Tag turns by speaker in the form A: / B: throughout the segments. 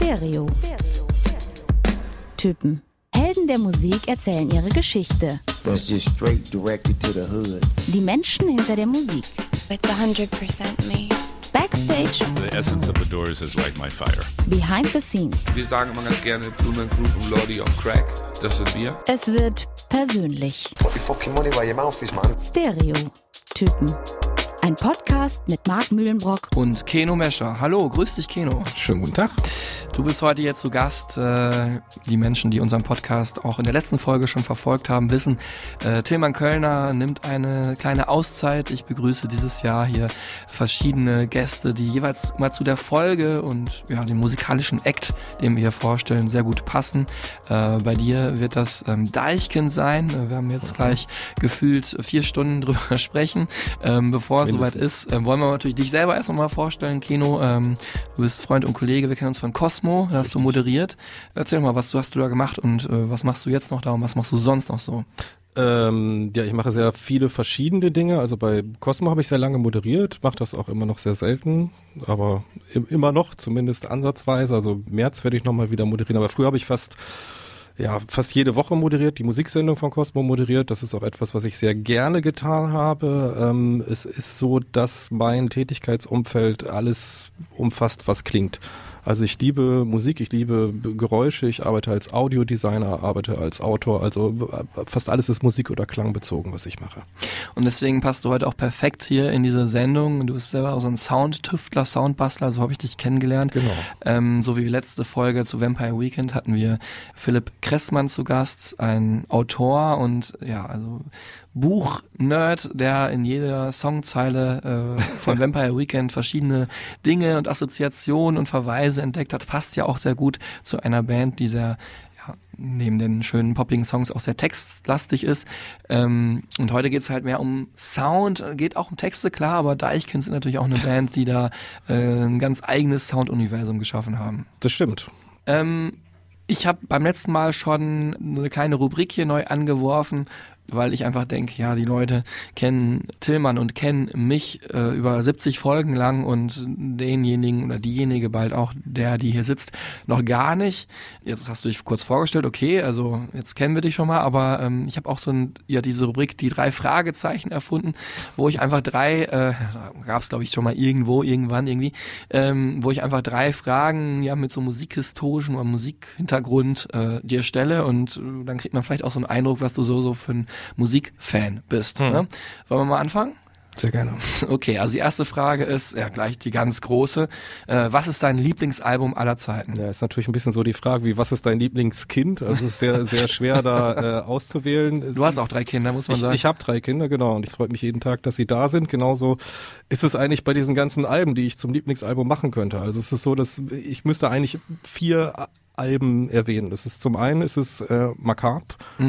A: Stereo. Typen. Helden der Musik erzählen ihre Geschichte.
B: That's just straight directed to the hood.
A: Die Menschen hinter der Musik.
C: It's 100% me.
A: Backstage,
D: The essence of the Doors is like my fire.
A: behind the scenes.
E: Wir sagen immer ganz gerne Blumenkrug und Lordy on Crack. Das sind wir.
A: Es wird persönlich.
F: Put your fucking money where your mouth is, man.
A: Stereo. Ein Podcast mit Marc Mühlenbrock.
G: und Keno Mescher. Hallo, grüß dich Keno.
H: Schönen guten Tag.
G: Du bist heute hier zu Gast. Äh, die Menschen, die unseren Podcast auch in der letzten Folge schon verfolgt haben, wissen, äh, Tilman Kölner nimmt eine kleine Auszeit. Ich begrüße dieses Jahr hier verschiedene Gäste, die jeweils mal zu der Folge und ja, dem musikalischen Act, den wir hier vorstellen, sehr gut passen. Äh, bei dir wird das ähm, Deichkind sein. Wir haben jetzt gleich gefühlt vier Stunden drüber sprechen. Ähm, bevor es soweit ist, äh, wollen wir natürlich dich selber erst noch mal vorstellen, Keno. Ähm, du bist Freund und Kollege, wir kennen uns von Cosmo, da hast du moderiert. Erzähl doch mal, was du hast du da gemacht und äh, was machst du jetzt noch da und was machst du sonst noch so?
H: Ähm, ja, ich mache sehr viele verschiedene Dinge. Also bei Cosmo habe ich sehr lange moderiert, mache das auch immer noch sehr selten, aber im, immer noch, zumindest ansatzweise. Also März werde ich nochmal wieder moderieren, aber früher habe ich fast ja, fast jede Woche moderiert, die Musiksendung von Cosmo moderiert. Das ist auch etwas, was ich sehr gerne getan habe. Ähm, es ist so, dass mein Tätigkeitsumfeld alles umfasst, was klingt. Also ich liebe Musik, ich liebe Geräusche, ich arbeite als Audiodesigner, arbeite als Autor, also äh, fast alles ist Musik- oder Klangbezogen, was ich mache.
G: Und deswegen passt du heute auch perfekt hier in diese Sendung. Du bist selber auch so ein Soundtüftler, Soundbastler, so habe ich dich kennengelernt.
H: Genau.
G: Ähm, so wie die letzte Folge zu Vampire Weekend hatten wir Philipp Kressmann zu Gast, ein Autor und ja, also Buch-Nerd, der in jeder Songzeile äh, von Vampire Weekend verschiedene Dinge und Assoziationen und Verweise entdeckt hat. Passt ja auch sehr gut zu einer Band, die sehr ja, neben den schönen poppigen Songs auch sehr textlastig ist. Ähm, und heute geht's halt mehr um Sound, geht auch um Texte, klar, aber Deichkind sind natürlich auch eine Band, die da äh, ein ganz eigenes Sounduniversum geschaffen haben.
H: Das stimmt.
G: Ähm, ich habe beim letzten Mal schon eine kleine Rubrik hier neu angeworfen, weil ich einfach denke, ja, die Leute kennen Tillmann und kennen mich äh, über 70 Folgen lang und denjenigen oder diejenige bald auch, der, die hier sitzt, noch gar nicht. Jetzt hast du dich kurz vorgestellt, okay, also jetzt kennen wir dich schon mal, aber ähm, ich habe auch so ein, ja, diese Rubrik, die drei Fragezeichen erfunden, wo ich einfach drei, äh, gab es glaube ich schon mal irgendwo, irgendwann irgendwie, ähm, wo ich einfach drei Fragen ja mit so musikhistorischen oder Musikhintergrund äh, dir stelle und äh, dann kriegt man vielleicht auch so einen Eindruck, was du so so für ein Musikfan bist. Ne? Wollen wir mal anfangen?
H: Sehr gerne.
G: Okay, also die erste Frage ist ja gleich die ganz große. Äh, was ist dein Lieblingsalbum aller Zeiten?
H: Ja, ist natürlich ein bisschen so die Frage, wie was ist dein Lieblingskind? Also es ist sehr, sehr schwer da äh, auszuwählen. Es
G: Du hast
H: ist-
G: auch drei Kinder, muss man
H: Ich,
G: sagen.
H: ich habe drei Kinder, genau, und es freut mich jeden Tag, dass sie da sind. Genauso ist es eigentlich bei diesen ganzen Alben, die ich zum Lieblingsalbum machen könnte. Also es ist so, dass ich müsste eigentlich vier Alben erwähnen. Das ist zum einen ist es äh, Macabre,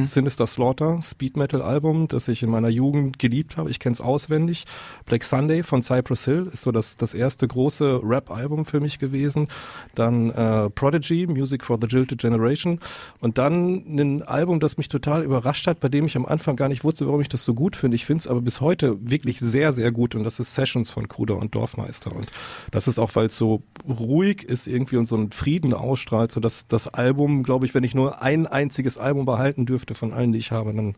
H: Sinister Slaughter, Speed Metal Album, das ich in meiner Jugend geliebt habe. Ich kenne es auswendig. Black Sunday von Cypress Hill ist so das das erste große Rap-Album für mich gewesen. Dann äh, Prodigy, Music for the Jilted Generation und dann ein Album, das mich total überrascht hat, bei dem ich am Anfang gar nicht wusste, warum ich das so gut finde. Ich finde es aber bis heute wirklich sehr, sehr gut und das ist Sessions von Kruder und Dorfmeister und das ist auch, weil es so ruhig ist irgendwie und so einen Frieden ausstrahlt, so dass das Album, glaube ich, wenn ich nur ein einziges Album behalten dürfte von allen, die ich habe, dann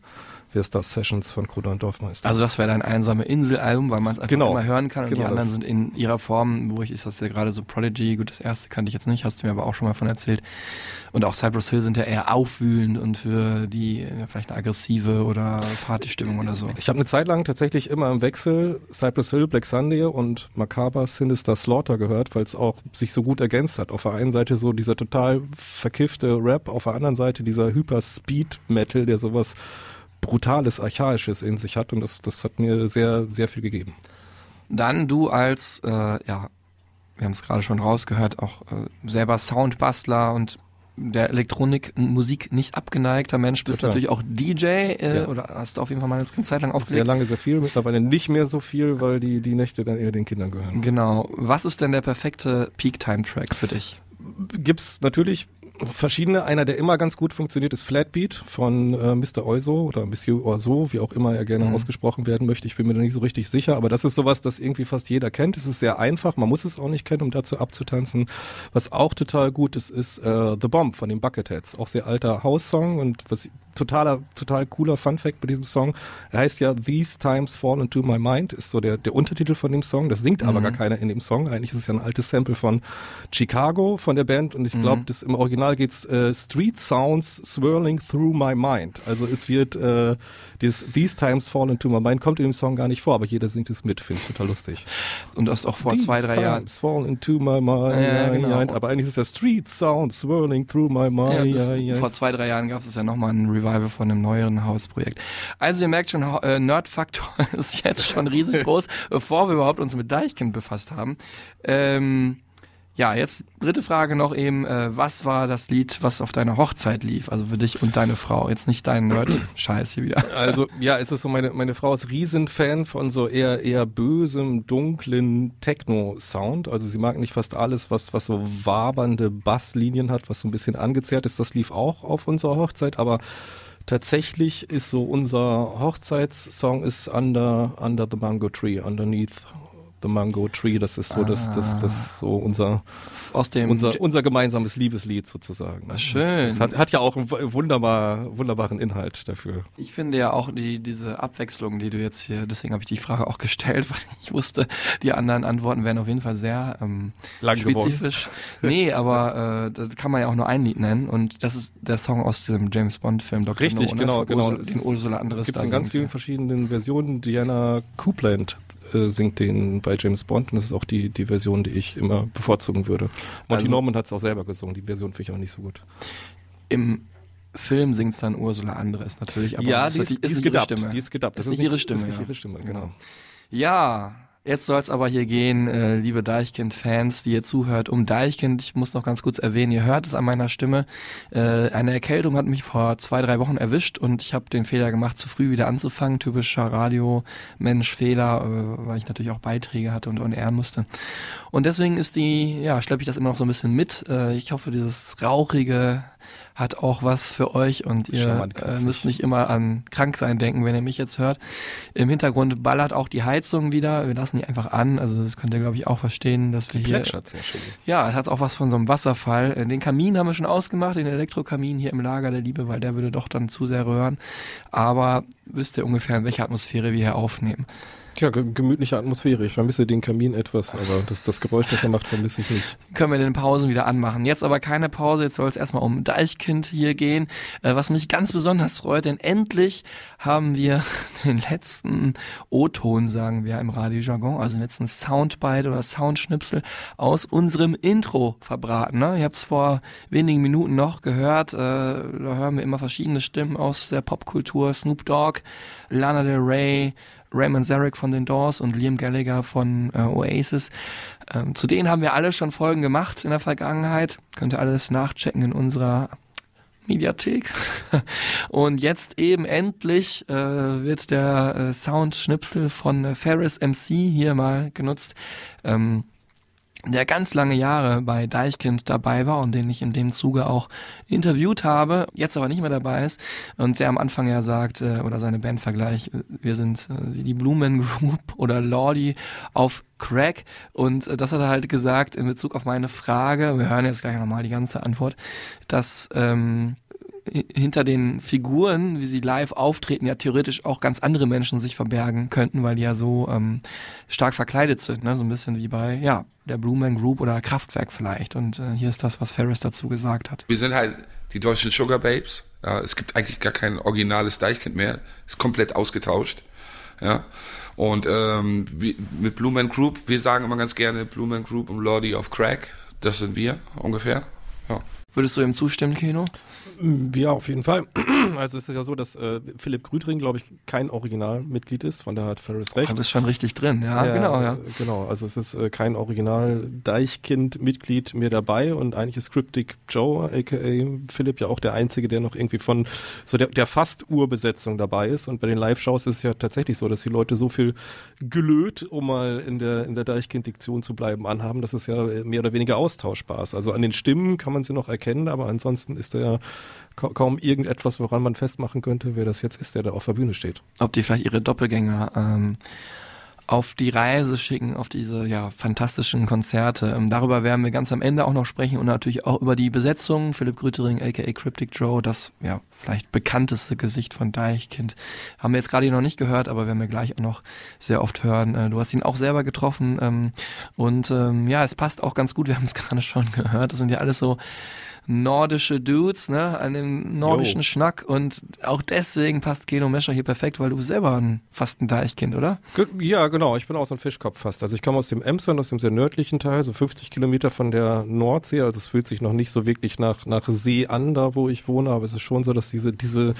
H: das Sessions von Kruder und Dorfmeister.
G: Also das wäre dein einsame Inselalbum, weil man es einfach
H: Genau.
G: immer hören kann und die
H: Genau,
G: anderen
H: das-
G: sind in ihrer Form, wo ich ist das ja gerade so Prodigy, gut, das erste kannte ich jetzt nicht, hast du mir aber auch schon mal von erzählt. Und auch Cypress Hill sind ja eher aufwühlend und für die ja, vielleicht eine aggressive oder Partystimmung oder so.
H: Ich habe eine Zeit lang tatsächlich immer im Wechsel Cypress Hill, Black Sunday und Macabre Sinister Slaughter gehört, weil es auch sich so gut ergänzt hat. Auf der einen Seite so dieser total verkiffte Rap, auf der anderen Seite dieser Hyper-Speed-Metal, der sowas Brutales, Archaisches in sich hat und das, das hat mir sehr, sehr viel gegeben.
G: Dann du als, äh, ja, wir haben es gerade schon rausgehört, auch äh, selber Soundbastler und der Elektronik, Musik nicht abgeneigter Mensch, bist
H: Total.
G: natürlich auch DJ äh,
H: Ja.
G: oder hast du auf jeden Fall mal eine Zeit lang
H: Sehr
G: aufgelegt.
H: lange, sehr viel, mittlerweile nicht mehr so viel, weil die, die Nächte dann eher den Kindern gehören.
G: Genau. Was ist denn der perfekte Peak-Time-Track für dich?
H: gibt's natürlich verschiedene. Einer, der immer ganz gut funktioniert, ist Flatbeat von äh, Mr. Oizo oder Monsieur Oizo, wie auch immer er gerne
G: Mhm.
H: ausgesprochen werden möchte. Ich bin mir da nicht so richtig sicher, aber das ist sowas, das irgendwie fast jeder kennt. Es ist sehr einfach, man muss es auch nicht kennen, um dazu abzutanzen. Was auch total gut ist, ist äh, The Bomb von den Bucketheads. Auch sehr alter House-Song und was totaler, total cooler Fun-Fact bei diesem Song. Er heißt ja These Times Fall Into My Mind, ist so der, der Untertitel von dem Song. Das singt aber gar keiner in dem Song. Eigentlich ist es ja ein altes Sample von Chicago von der Band und ich glaube, das im Original geht's äh, Street Sounds Swirling Through My Mind. Also es wird äh, dieses These Times Fall Into My Mind kommt in dem Song gar nicht vor, aber jeder singt es mit. Finde ich total lustig.
G: Und das auch vor
H: These
G: zwei, drei Jahren.
H: times Fall into my mind,
G: Ja, genau.
H: aber eigentlich ist der Street Sound swirling through my
G: Ja,
H: mind.
G: das,
H: Ja, ja.
G: Vor zwei, drei Jahren gab es ja nochmal ein Revival von einem neueren Hausprojekt. Also ihr merkt schon, Ho- äh, Nerd-Faktor ist jetzt schon riesig groß, bevor wir überhaupt uns mit Deichkind befasst haben. Ähm, ja, jetzt dritte Frage noch eben, äh, was war das Lied, was auf deiner Hochzeit lief? Also für dich und deine Frau. Jetzt nicht dein Nerd-Scheiß hier wieder.
H: Also ja, es ist so, meine, meine Frau ist Riesenfan von so eher eher bösem, dunklen Techno-Sound. Also sie mag nicht fast alles, was, was so wabernde Basslinien hat, was so ein bisschen angezerrt ist. Das lief auch auf unserer Hochzeit, aber tatsächlich ist so unser Hochzeitssong ist Under, Under the Mango Tree, Underneath the Mango Tree. Das ist so das, das, das so unser,
G: Aus dem
H: unser, unser gemeinsames Liebeslied sozusagen.
G: Ah, schön.
H: Das hat, hat ja auch einen wunderbar, wunderbaren Inhalt dafür.
G: Ich finde ja auch die, diese Abwechslung, die du jetzt hier, deswegen habe ich die Frage auch gestellt, weil ich wusste, die anderen Antworten wären auf jeden Fall sehr ähm,
H: Lang geworden.
G: spezifisch. Nee, aber äh, da kann man ja auch nur ein Lied nennen und das ist der Song aus dem James Bond Film Dr.
H: Richtig,
G: No, ne?
H: genau, genau.
G: Ursula, den Ursula Andres
H: Gibt es in ganz vielen verschiedenen Versionen. Diana Coupland äh, singt den bei James Bond und das ist auch die, die Version, die ich immer bevorzugen würde. Monty
G: Also-
H: Norman hat es auch selber gesungen, die Version finde ich auch nicht so gut.
G: Im Film singt dann Ursula Andres natürlich, aber das ist, ist, nicht ihre Stimme.
H: Die ist gedubbt.
G: Das
H: Das
G: ist nicht ihre Stimme,
H: Das ist nicht
G: ja.
H: ihre Stimme, genau.
G: Ja, jetzt soll es aber hier gehen, äh, liebe Deichkind-Fans, die ihr zuhört, um Deichkind. Ich muss noch ganz kurz erwähnen, ihr hört es an meiner Stimme. Äh, eine Erkältung hat mich vor zwei, drei Wochen erwischt und ich habe den Fehler gemacht, zu früh wieder anzufangen. Typischer Radio-Mensch-Fehler, äh, weil ich natürlich auch Beiträge hatte und ehren musste. Und deswegen ist die, ja, schleppe ich das immer noch so ein bisschen mit. Äh, ich hoffe, dieses rauchige hat auch was für euch und ihr äh, müsst nicht immer an Kranksein denken, wenn ihr mich jetzt hört. Im Hintergrund ballert auch die Heizung wieder. Wir lassen die einfach an. Also das könnt ihr, glaube ich, auch verstehen, dass wir
H: Die
G: hier...
H: plätschert sehr schön.
G: Ja, es hat auch was von so einem Wasserfall. Äh, Den Kamin haben wir schon ausgemacht, den Elektrokamin hier im Lager der Liebe, weil der würde doch dann zu sehr röhren. Aber wisst ihr ungefähr, in welcher Atmosphäre wir hier aufnehmen.
H: Ge gemütliche Atmosphäre. Ich vermisse den Kamin etwas, aber das, das Geräusch, das er macht, vermisse ich nicht.
G: können wir den Pausen wieder anmachen. Jetzt aber keine Pause, jetzt soll es erstmal um Deichkind hier gehen, äh, was mich ganz besonders freut, denn endlich haben wir den letzten O-Ton, sagen wir im Radiojargon, also den letzten Soundbite oder Soundschnipsel aus unserem Intro verbraten. Ne? Ihr habt es vor wenigen Minuten noch gehört, äh, da hören wir immer verschiedene Stimmen aus der Popkultur, Snoop Dogg, Lana Del Rey, Raymond Zarek von den Doors und Liam Gallagher von äh, Oasis. Ähm, zu denen haben wir alle schon Folgen gemacht in der Vergangenheit. Könnt ihr alles nachchecken in unserer Mediathek. Und jetzt eben endlich äh, wird der äh, Soundschnipsel von äh, Ferris MC hier mal genutzt. Ähm, der ganz lange Jahre bei Deichkind dabei war und den ich in dem Zuge auch interviewt habe, jetzt aber nicht mehr dabei ist und der am Anfang ja sagt, äh, oder seine Bandvergleich, äh, wir sind äh, wie die Blumen Group oder Lordi auf Crack. Und das hat er halt gesagt in Bezug auf meine Frage, wir hören jetzt gleich nochmal die ganze Antwort, dass ähm, hinter den Figuren, wie sie live auftreten, ja theoretisch auch ganz andere Menschen sich verbergen könnten, weil die ja so ähm, stark verkleidet sind, ne? so ein bisschen wie bei ja der Blue Man Group oder Kraftwerk vielleicht. Und äh, hier ist das, was Ferris dazu gesagt hat.
E: Wir sind halt die deutschen Sugar Babes. Ja, es gibt eigentlich gar kein originales Deichkind mehr. Ist komplett ausgetauscht. Ja. Und ähm, wie, mit Blue Man Group, wir sagen immer ganz gerne Blue Man Group und Lordy of Crack. Das sind wir ungefähr. Ja.
G: Würdest du ihm zustimmen, Kino?
H: Ja, auf jeden Fall. Also es ist ja so, dass äh, Philipp Grütring, glaube ich, kein Originalmitglied ist, von daher hat Ferris recht.
G: Du bist schon richtig drin, ja, genau, ja.
H: äh, Genau, also es ist äh, kein Original Deichkind-Mitglied mehr dabei und eigentlich ist Cryptic Joe, aka Philipp, ja auch der Einzige, der noch irgendwie von so der, der fast Urbesetzung dabei ist. Und bei den Live-Shows ist es ja tatsächlich so, dass die Leute so viel gelöt, um mal in der, in der Deichkind-Diktion zu bleiben, anhaben, dass es ja äh, mehr oder weniger austauschbar ist. Also an den Stimmen kann man sie noch erkennen aber ansonsten ist er ka kaum irgendetwas, woran man festmachen könnte, wer das jetzt ist, der da auf der Bühne steht.
G: Ob die vielleicht ihre Doppelgänger ähm, auf die Reise schicken, auf diese ja fantastischen Konzerte. Ähm, darüber werden wir ganz am Ende auch noch sprechen und natürlich auch über die Besetzung. Philipp Grütering, aka Cryptic Joe, das ja vielleicht bekannteste Gesicht von Deichkind, haben wir jetzt gerade noch nicht gehört, aber werden wir gleich auch noch sehr oft hören. Äh, du hast ihn auch selber getroffen ähm, und ähm, ja, es passt auch ganz gut. Wir haben es gerade schon gehört. Das sind ja alles so nordische Dudes, ne, an dem nordischen
H: Jo.
G: Schnack und auch deswegen passt Keno Mescher hier perfekt, weil du selber ein, fast ein Deichkind, oder?
H: Ja, genau. Ich bin auch so ein Fischkopf fast. Also ich komme aus dem Emsland, aus dem sehr nördlichen Teil, so 50 Kilometer von der Nordsee. Also es fühlt sich noch nicht so wirklich nach, nach See an, da wo ich wohne. Aber es ist schon so, dass diese, diese,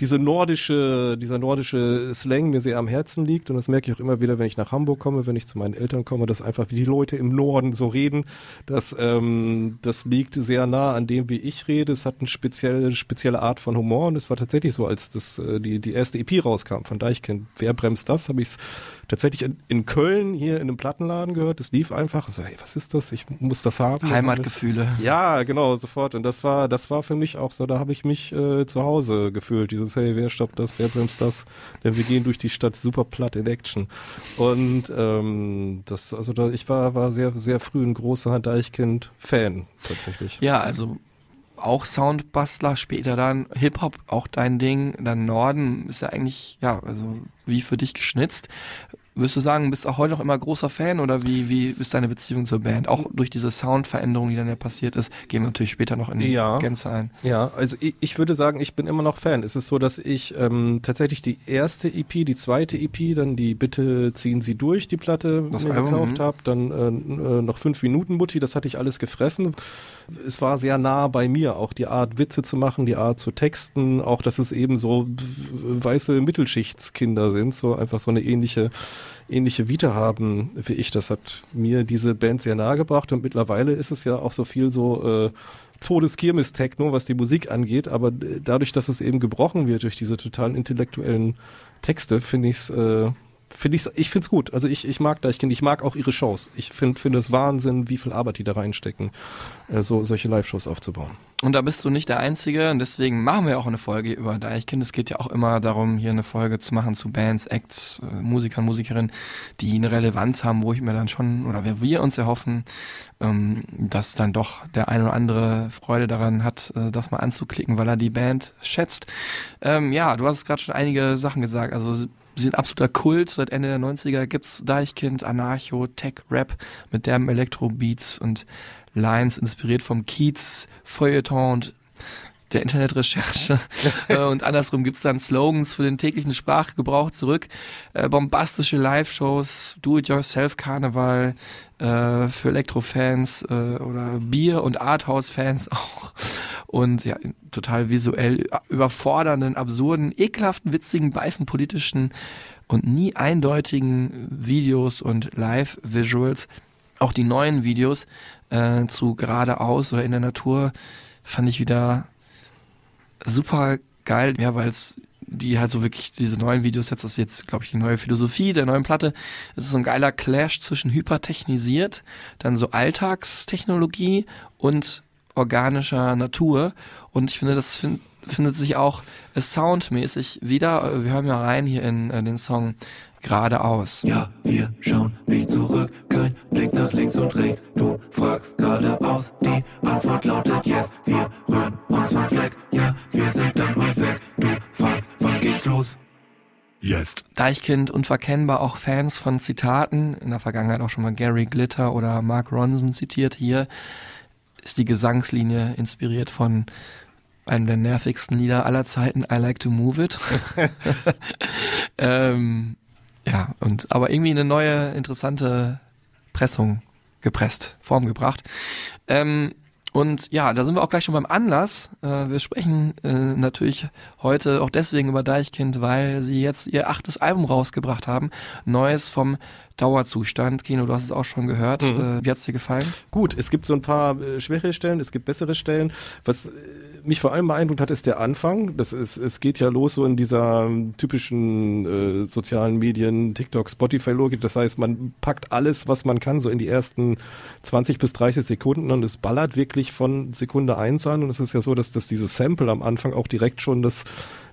H: diese nordische, dieser nordische Slang mir sehr am Herzen liegt. Und das merke ich auch immer wieder, wenn ich nach Hamburg komme, wenn ich zu meinen Eltern komme, dass einfach wie die Leute im Norden so reden. Das, ähm, das liegt sehr nah an dem, wie ich rede. Es hat eine spezielle, spezielle Art von Humor. Und es war tatsächlich so, als das, äh, die, die erste EP rauskam von Deichkind. Wer bremst das? Habe ich es tatsächlich in, in Köln hier in einem Plattenladen gehört. Das lief einfach. So, hey, was ist das? Ich muss das haben.
G: Heimatgefühle.
H: Ja, genau, sofort. Und das war, das war für mich auch so, da habe ich mich äh, zu Hause gefühlt. Dieses, hey, wer stoppt das, wer bremst das? Denn wir gehen durch die Stadt super platt in Action. Und ähm, das, also da, ich war, war sehr, sehr früh ein großer Deichkind-Fan tatsächlich.
G: Ja, also auch Soundbastler, später dann Hip-Hop, auch dein Ding, dann Norden ist ja eigentlich, ja, also wie für dich geschnitzt. Würdest du sagen, bist auch heute noch immer großer Fan oder wie, wie ist deine Beziehung zur Band? Auch durch diese Soundveränderung, die dann ja passiert ist, gehen wir natürlich später noch in die
H: Ja.
G: Gänze ein.
H: Ja, also ich, ich würde sagen, ich bin immer noch Fan. Es ist so, dass ich ähm, tatsächlich die erste EP, die zweite EP, dann die Bitte ziehen Sie durch, die Platte
G: Das
H: mir
G: Album,
H: gekauft
G: mhm.
H: habe, dann äh, äh, noch fünf Minuten Mutti, das hatte ich alles gefressen. Es war sehr nah bei mir, auch die Art Witze zu machen, die Art zu texten, auch dass es eben so weiße Mittelschichtskinder sind, so einfach so eine ähnliche ähnliche Vita haben wie ich. Das hat mir diese Band sehr nahe gebracht und mittlerweile ist es ja auch so viel so äh, Todeskirmes-Techno, was die Musik angeht, aber äh, dadurch, dass es eben gebrochen wird durch diese total intellektuellen Texte, finde ich's, äh, finde ich's, ich find's gut. Also ich, ich mag Deichkind, ich mag auch ihre Shows. Ich finde finde es Wahnsinn, wie viel Arbeit die da reinstecken, äh, so solche Live-Shows aufzubauen.
G: Und da bist du nicht der Einzige und deswegen machen wir auch eine Folge über Deichkind. Es geht ja auch immer darum, hier eine Folge zu machen zu Bands, Acts, äh, Musikern, Musikerinnen, die eine Relevanz haben, wo ich mir dann schon, oder wer wir uns erhoffen, ähm, dass dann doch der ein oder andere Freude daran hat, äh, das mal anzuklicken, weil er die Band schätzt. Ähm, ja, du hast gerade schon einige Sachen gesagt, also sie sind absoluter Kult. Seit Ende der 90er gibt's Deichkind, Anarcho, Tech, Rap mit derben Elektrobeats und Lines inspiriert vom Kiez, Feuilleton und der Internetrecherche. Äh, und andersrum gibt's dann Slogans für den täglichen Sprachgebrauch zurück. Äh, bombastische Live-Shows, Do-it-yourself-Karneval äh, für Elektrofans äh, oder Bier- und Arthouse-Fans auch. Und ja, total visuell überfordernden, absurden, ekelhaften, witzigen, beißen politischen und nie eindeutigen Videos und Live-Visuals. Auch die neuen Videos äh, zu geradeaus oder in der Natur fand ich wieder super geil, ja, weil es die halt so wirklich diese neuen Videos jetzt das ist jetzt glaube ich die neue Philosophie der neuen Platte. Es ist so ein geiler Clash zwischen hypertechnisiert dann so Alltagstechnologie und organischer Natur. Und ich finde das fin findet sich auch äh, soundmäßig wieder. Äh, wir hören ja rein hier in äh, den Song geradeaus
I: Ja, wir schauen nicht zurück, kein Blick nach links und rechts. Du fragst geradeaus, die Antwort lautet yes. Wir rühren uns vom Fleck, ja, wir sind dann mal weg. Du fragst, wann geht's los? Jetzt.
G: Deichkind unverkennbar auch Fans von Zitaten, in der Vergangenheit auch schon mal Gary Glitter oder Mark Ronson zitiert. Hier ist die Gesangslinie inspiriert von einem der nervigsten Lieder aller Zeiten, I Like to Move It. ähm, ja, und aber irgendwie eine neue, interessante Pressung gepresst, Form gebracht. Ähm, und ja, da sind wir auch gleich schon beim Anlass. Äh, wir sprechen äh, natürlich heute auch deswegen über Deichkind, weil sie jetzt ihr achtes Album rausgebracht haben. Neues vom Dauerzustand. Kino, du hast es auch schon gehört. Äh, wie hat's dir gefallen?
H: Gut, es gibt so ein paar äh, schwächere Stellen, es gibt bessere Stellen. Was äh, mich vor allem beeindruckt hat, ist der Anfang. Das ist, es geht ja los so in dieser typischen äh, sozialen Medien, TikTok, Spotify-Logik. Das heißt, man packt alles, was man kann, so in die ersten 20 bis 30 Sekunden und es ballert wirklich von Sekunde eins an. Und es ist ja so, dass, dass dieses Sample am Anfang auch direkt schon das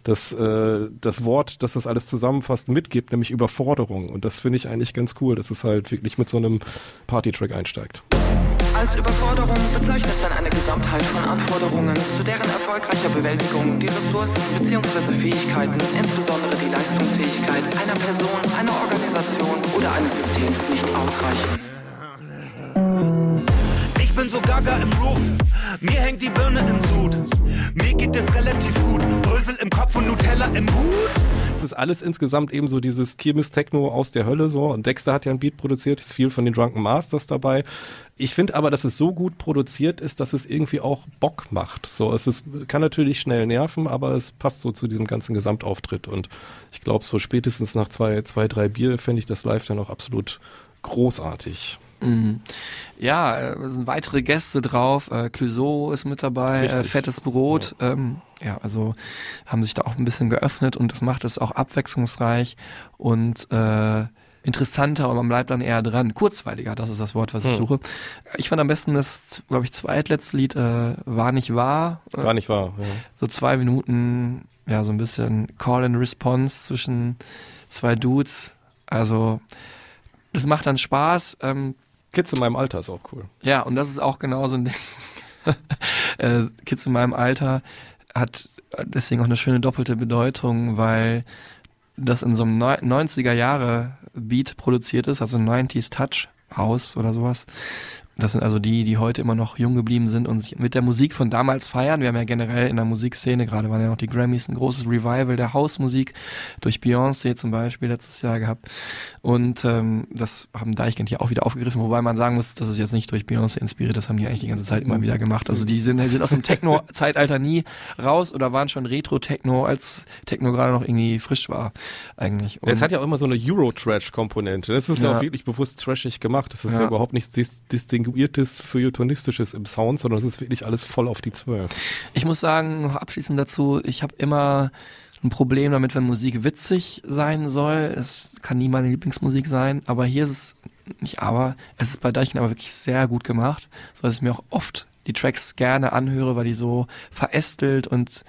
H: das, äh, das Wort, das das alles zusammenfasst, mitgibt, nämlich Überforderung. Und das finde ich eigentlich ganz cool, dass es halt wirklich mit so einem Party-Track einsteigt.
J: Als Überforderung bezeichnet man eine Gesamtheit von Anforderungen, zu deren erfolgreicher Bewältigung die Ressourcen bzw. Fähigkeiten, insbesondere die Leistungsfähigkeit einer Person, einer Organisation oder eines Systems nicht ausreichen.
K: Ich bin so gaga im Roof, mir hängt die Birne im Sud. Mir geht es relativ gut, Brösel im Kopf und Nutella im Hut.
H: Ist alles insgesamt eben so dieses Kirmes-Techno aus der Hölle so. Und Dexter hat ja ein Beat produziert, ist viel von den Drunken Masters dabei. Ich finde aber, dass es so gut produziert ist, dass es irgendwie auch Bock macht. So, es ist, kann natürlich schnell nerven, aber es passt so zu diesem ganzen Gesamtauftritt. Und ich glaube, so spätestens nach zwei, zwei, drei Bier fände ich das live dann auch absolut großartig.
G: Mhm. Ja, äh, es sind weitere Gäste drauf. Äh, Clouseau ist mit dabei, äh, Fettes Brot. Ja. Ähm, ja, also haben sich da auch ein bisschen geöffnet und das macht es auch abwechslungsreich und äh, interessanter und man bleibt dann eher dran. Kurzweiliger, das ist das Wort, was ich hm. suche. Ich fand am besten das, glaube ich, zweitletzte Lied äh, War nicht wahr.
H: War nicht wahr, ja.
G: So zwei Minuten, ja, so ein bisschen Call and Response zwischen zwei Dudes. Also das macht dann Spaß. Ähm,
H: Kids in meinem Alter ist auch cool.
G: Ja, und das ist auch genau so ein Ding. äh, Kids in meinem Alter hat deswegen auch eine schöne doppelte Bedeutung, weil das in so einem 90er Jahre Beat produziert ist, also 90s Touch House oder sowas. Das sind also die, die heute immer noch jung geblieben sind und sich mit der Musik von damals feiern. Wir haben ja generell in der Musikszene, gerade waren ja noch die Grammys, ein großes Revival der Hausmusik durch Beyoncé zum Beispiel letztes Jahr gehabt. Und ähm, das haben Deichkind hier auch wieder aufgegriffen, wobei man sagen muss, das ist jetzt nicht durch Beyoncé inspiriert, das haben die eigentlich die ganze Zeit immer wieder gemacht. Also die sind, sind aus dem Techno-Zeitalter nie raus oder waren schon Retro-Techno, als Techno gerade noch irgendwie frisch war eigentlich.
H: Und es hat ja auch immer so eine Euro-Trash-Komponente. Das ist ja. ja. auch wirklich bewusst trashig gemacht. Das ist ja, ja überhaupt nichts distinguiert distinguiertes, feuilletonistisches im Sound, sondern es ist wirklich alles voll auf die Zwölf.
G: Ich muss sagen, noch abschließend dazu, ich habe immer ein Problem damit, wenn Musik witzig sein soll. Es kann nie meine Lieblingsmusik sein, aber hier ist es nicht aber, es ist bei Deichen aber wirklich sehr gut gemacht, so dass ich mir auch oft die Tracks gerne anhöre, weil die so verästelt und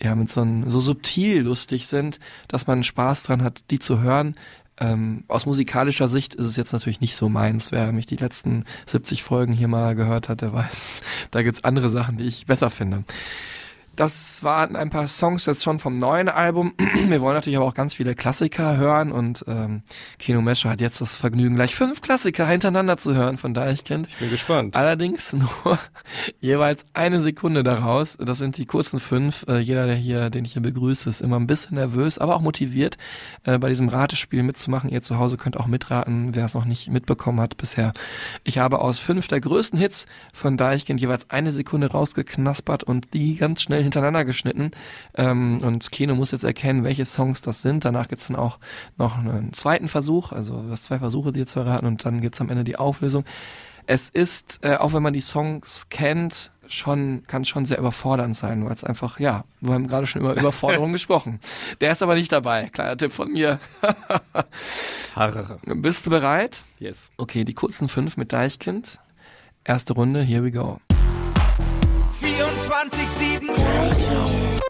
G: ja, mit so, ein, so subtil lustig sind, dass man Spaß dran hat, die zu hören. Ähm, aus musikalischer Sicht ist es jetzt natürlich nicht so meins. Wer mich die letzten 70 Folgen hier mal gehört hat, der weiß, da gibt's andere Sachen, die ich besser finde. Das waren ein paar Songs jetzt schon vom neuen Album. Wir wollen natürlich aber auch ganz viele Klassiker hören und ähm, Kino Mescher hat jetzt das Vergnügen, gleich fünf Klassiker hintereinander zu hören von Deichkind.
H: Ich bin gespannt.
G: Allerdings nur jeweils eine Sekunde daraus. Das sind die kurzen fünf. Äh, jeder, der hier, den ich hier begrüße, ist immer ein bisschen nervös, aber auch motiviert, äh, bei diesem Ratespiel mitzumachen. Ihr zu Hause könnt auch mitraten, wer es noch nicht mitbekommen hat bisher. Ich habe aus fünf der größten Hits von Deichkind jeweils eine Sekunde rausgeknaspert und die ganz schnell hintereinander geschnitten. Ähm, und Keno muss jetzt erkennen, welche Songs das sind. Danach gibt's dann auch noch einen zweiten Versuch, also du hast zwei Versuche, dir zu erraten und dann gibt's am Ende die Auflösung. Es ist, äh, auch wenn man die Songs kennt, schon, kann schon sehr überfordernd sein, weil es einfach, ja, wir haben gerade schon über Überforderung gesprochen. Der ist aber nicht dabei. Kleiner Tipp von mir. Bist du bereit?
H: Yes.
G: Okay, die kurzen fünf mit Deichkind. Erste Runde, here we go.
K: 24-7.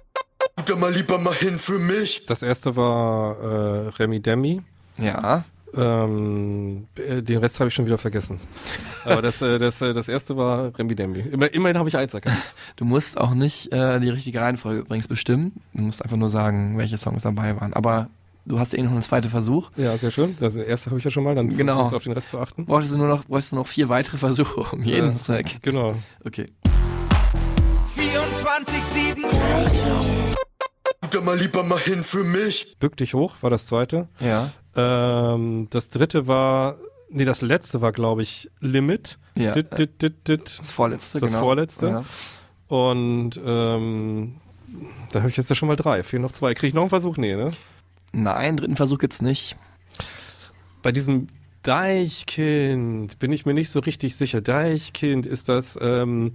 I: Da mal lieber mal hin für mich.
H: Das erste war äh, Remi Demi.
G: Ja.
H: Ähm, äh, den Rest habe ich schon wieder vergessen. Aber das, äh, das, äh, das erste war Remi Demi. Immer, immerhin habe ich eins erkannt.
G: Du musst auch nicht äh, die richtige Reihenfolge übrigens bestimmen. Du musst einfach nur sagen, welche Songs dabei waren. Aber du hast eh noch einen zweiten Versuch.
H: Ja, sehr schön. Das erste habe ich ja schon mal, dann
G: genau.
H: auf den Rest zu achten.
G: Brauchst du nur noch, brauchst du noch vier weitere Versuche um jeden ja, Zweck.
H: Genau.
G: Okay.
K: 24-7.
I: Da mal lieber mal hin für mich.
H: Bück dich hoch war das zweite.
G: Ja.
H: Ähm, das dritte war, nee, das letzte war, glaube ich, Limit.
G: Ja.
H: Dit, dit, dit, dit.
G: Das vorletzte,
H: Das
G: genau.
H: vorletzte.
G: Ja.
H: Und ähm, da habe ich jetzt ja schon mal drei. Fehlen noch zwei. Kriege ich noch einen Versuch? Nee, ne?
G: Nein, dritten Versuch gibt's nicht.
H: Bei diesem Deichkind, bin ich mir nicht so richtig sicher. Deichkind, ist das, ähm,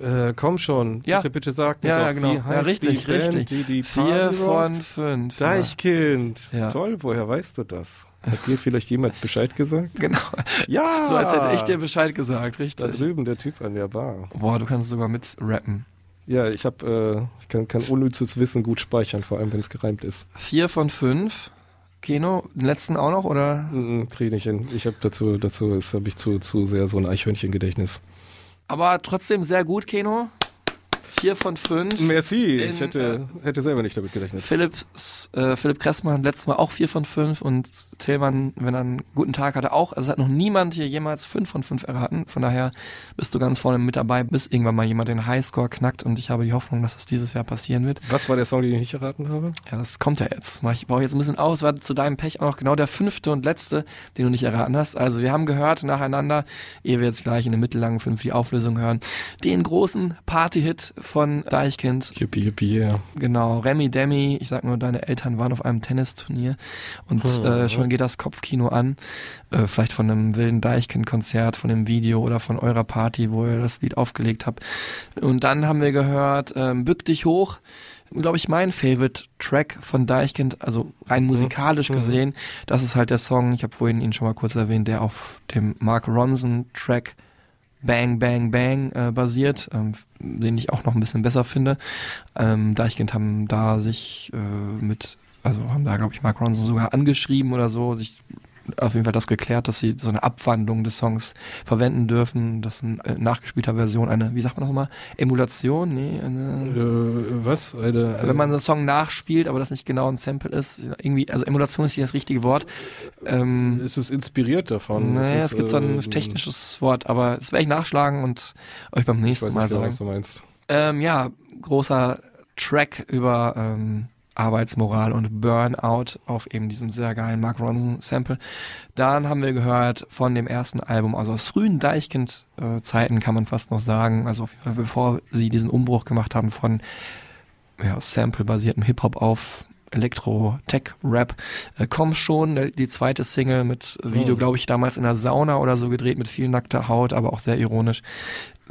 H: äh, komm schon,
G: Ja.
H: bitte, bitte sag mir
G: Ja,
H: doch,
G: ja, genau.
H: wie
G: Ja,
H: heißt
G: richtig,
H: die Band,
G: richtig.
H: die die
G: Vier von fünf.
H: Deichkind,
G: Ja.
H: toll, woher weißt du das? Hat dir vielleicht jemand Bescheid gesagt?
G: Genau.
H: Ja!
G: So als hätte ich dir Bescheid gesagt,
H: Da
G: richtig.
H: drüben der Typ an der Bar.
G: Boah, du kannst sogar mit rappen.
H: Ja, ich hab, äh, ich kann, kann unnützes Wissen gut speichern, vor allem wenn es gereimt ist.
G: Vier von fünf. Keno, den letzten auch noch, oder?
H: Mm, Krieg ich nicht hin. Ich habe dazu, dazu ist, habe ich zu, zu sehr so ein Eichhörnchen-Gedächtnis.
G: Aber trotzdem sehr gut, Keno. Vier von fünf.
H: Merci,
G: In,
H: ich hätte, hätte selber nicht damit gerechnet.
G: Philipps, äh, Philipp Kressmann letztes Mal auch vier von fünf und Tillmann, wenn er einen guten Tag hatte, auch. Also es hat noch niemand hier jemals fünf von fünf erraten. Von daher bist du ganz vorne mit dabei, bis irgendwann mal jemand den Highscore knackt und ich habe die Hoffnung, dass es dieses Jahr passieren wird.
H: Was war der Song, den ich nicht erraten habe?
G: Ja, das kommt ja jetzt. Ich baue jetzt ein bisschen aus, war zu deinem Pech auch noch genau der fünfte und letzte, den du nicht erraten hast. Also wir haben gehört nacheinander, ehe wir jetzt gleich in der mittellangen fünf die Auflösung hören, den großen Party-Hit von Deichkind.
H: Yippie, yippie, yeah.
G: Genau, Remy Demi, ich sag nur, deine Eltern waren auf einem Tennisturnier und
H: Hm.
G: äh, schon geht das Kopfkino an. Äh, vielleicht von einem wilden Deichkind-Konzert, von dem Video oder von eurer Party, wo ihr das Lied aufgelegt habt. Und dann haben wir gehört, ähm, Bück dich hoch, glaube ich, mein Favorite Track von Deichkind, also rein musikalisch
H: Mhm.
G: gesehen. Das ist halt der Song, ich habe vorhin ihn schon mal kurz erwähnt, der auf dem Mark Ronson Track Bang Bang Bang äh, basiert, ähm, den ich auch noch ein bisschen besser finde. Ähm, Deichkind haben da sich äh, mit, also haben da glaube ich Mark Ronson sogar angeschrieben oder so, sich auf jeden Fall das geklärt, dass sie so eine Abwandlung des Songs verwenden dürfen, dass in äh, nachgespielter Version eine, wie sagt man nochmal, Emulation, nee, eine,
H: Äh, was? Eine, eine,
G: wenn man einen Song nachspielt, aber das nicht genau ein Sample ist, irgendwie, also Emulation ist hier das richtige Wort. Ähm,
H: ist es inspiriert davon?
G: naja,
H: Ist
G: es gibt so ein
H: äh,
G: technisches Wort, aber das werde ich nachschlagen und euch beim nächsten Mal
H: nicht, genau,
G: sagen.
H: was du meinst.
G: Ähm, ja, großer Track über ähm, Arbeitsmoral und Burnout auf eben diesem sehr geilen Mark Ronson Sample. Dann haben wir gehört von dem ersten Album, also aus frühen Deichkind-Zeiten kann man fast noch sagen, also auf jeden Fall bevor sie diesen Umbruch gemacht haben von ja, Sample-basiertem Hip-Hop auf Elektro-Tech-Rap. Äh, komm schon, äh, die zweite Single mit Video,
H: Oh.
G: glaube ich, damals in der Sauna oder so gedreht mit viel nackter Haut, aber auch sehr ironisch.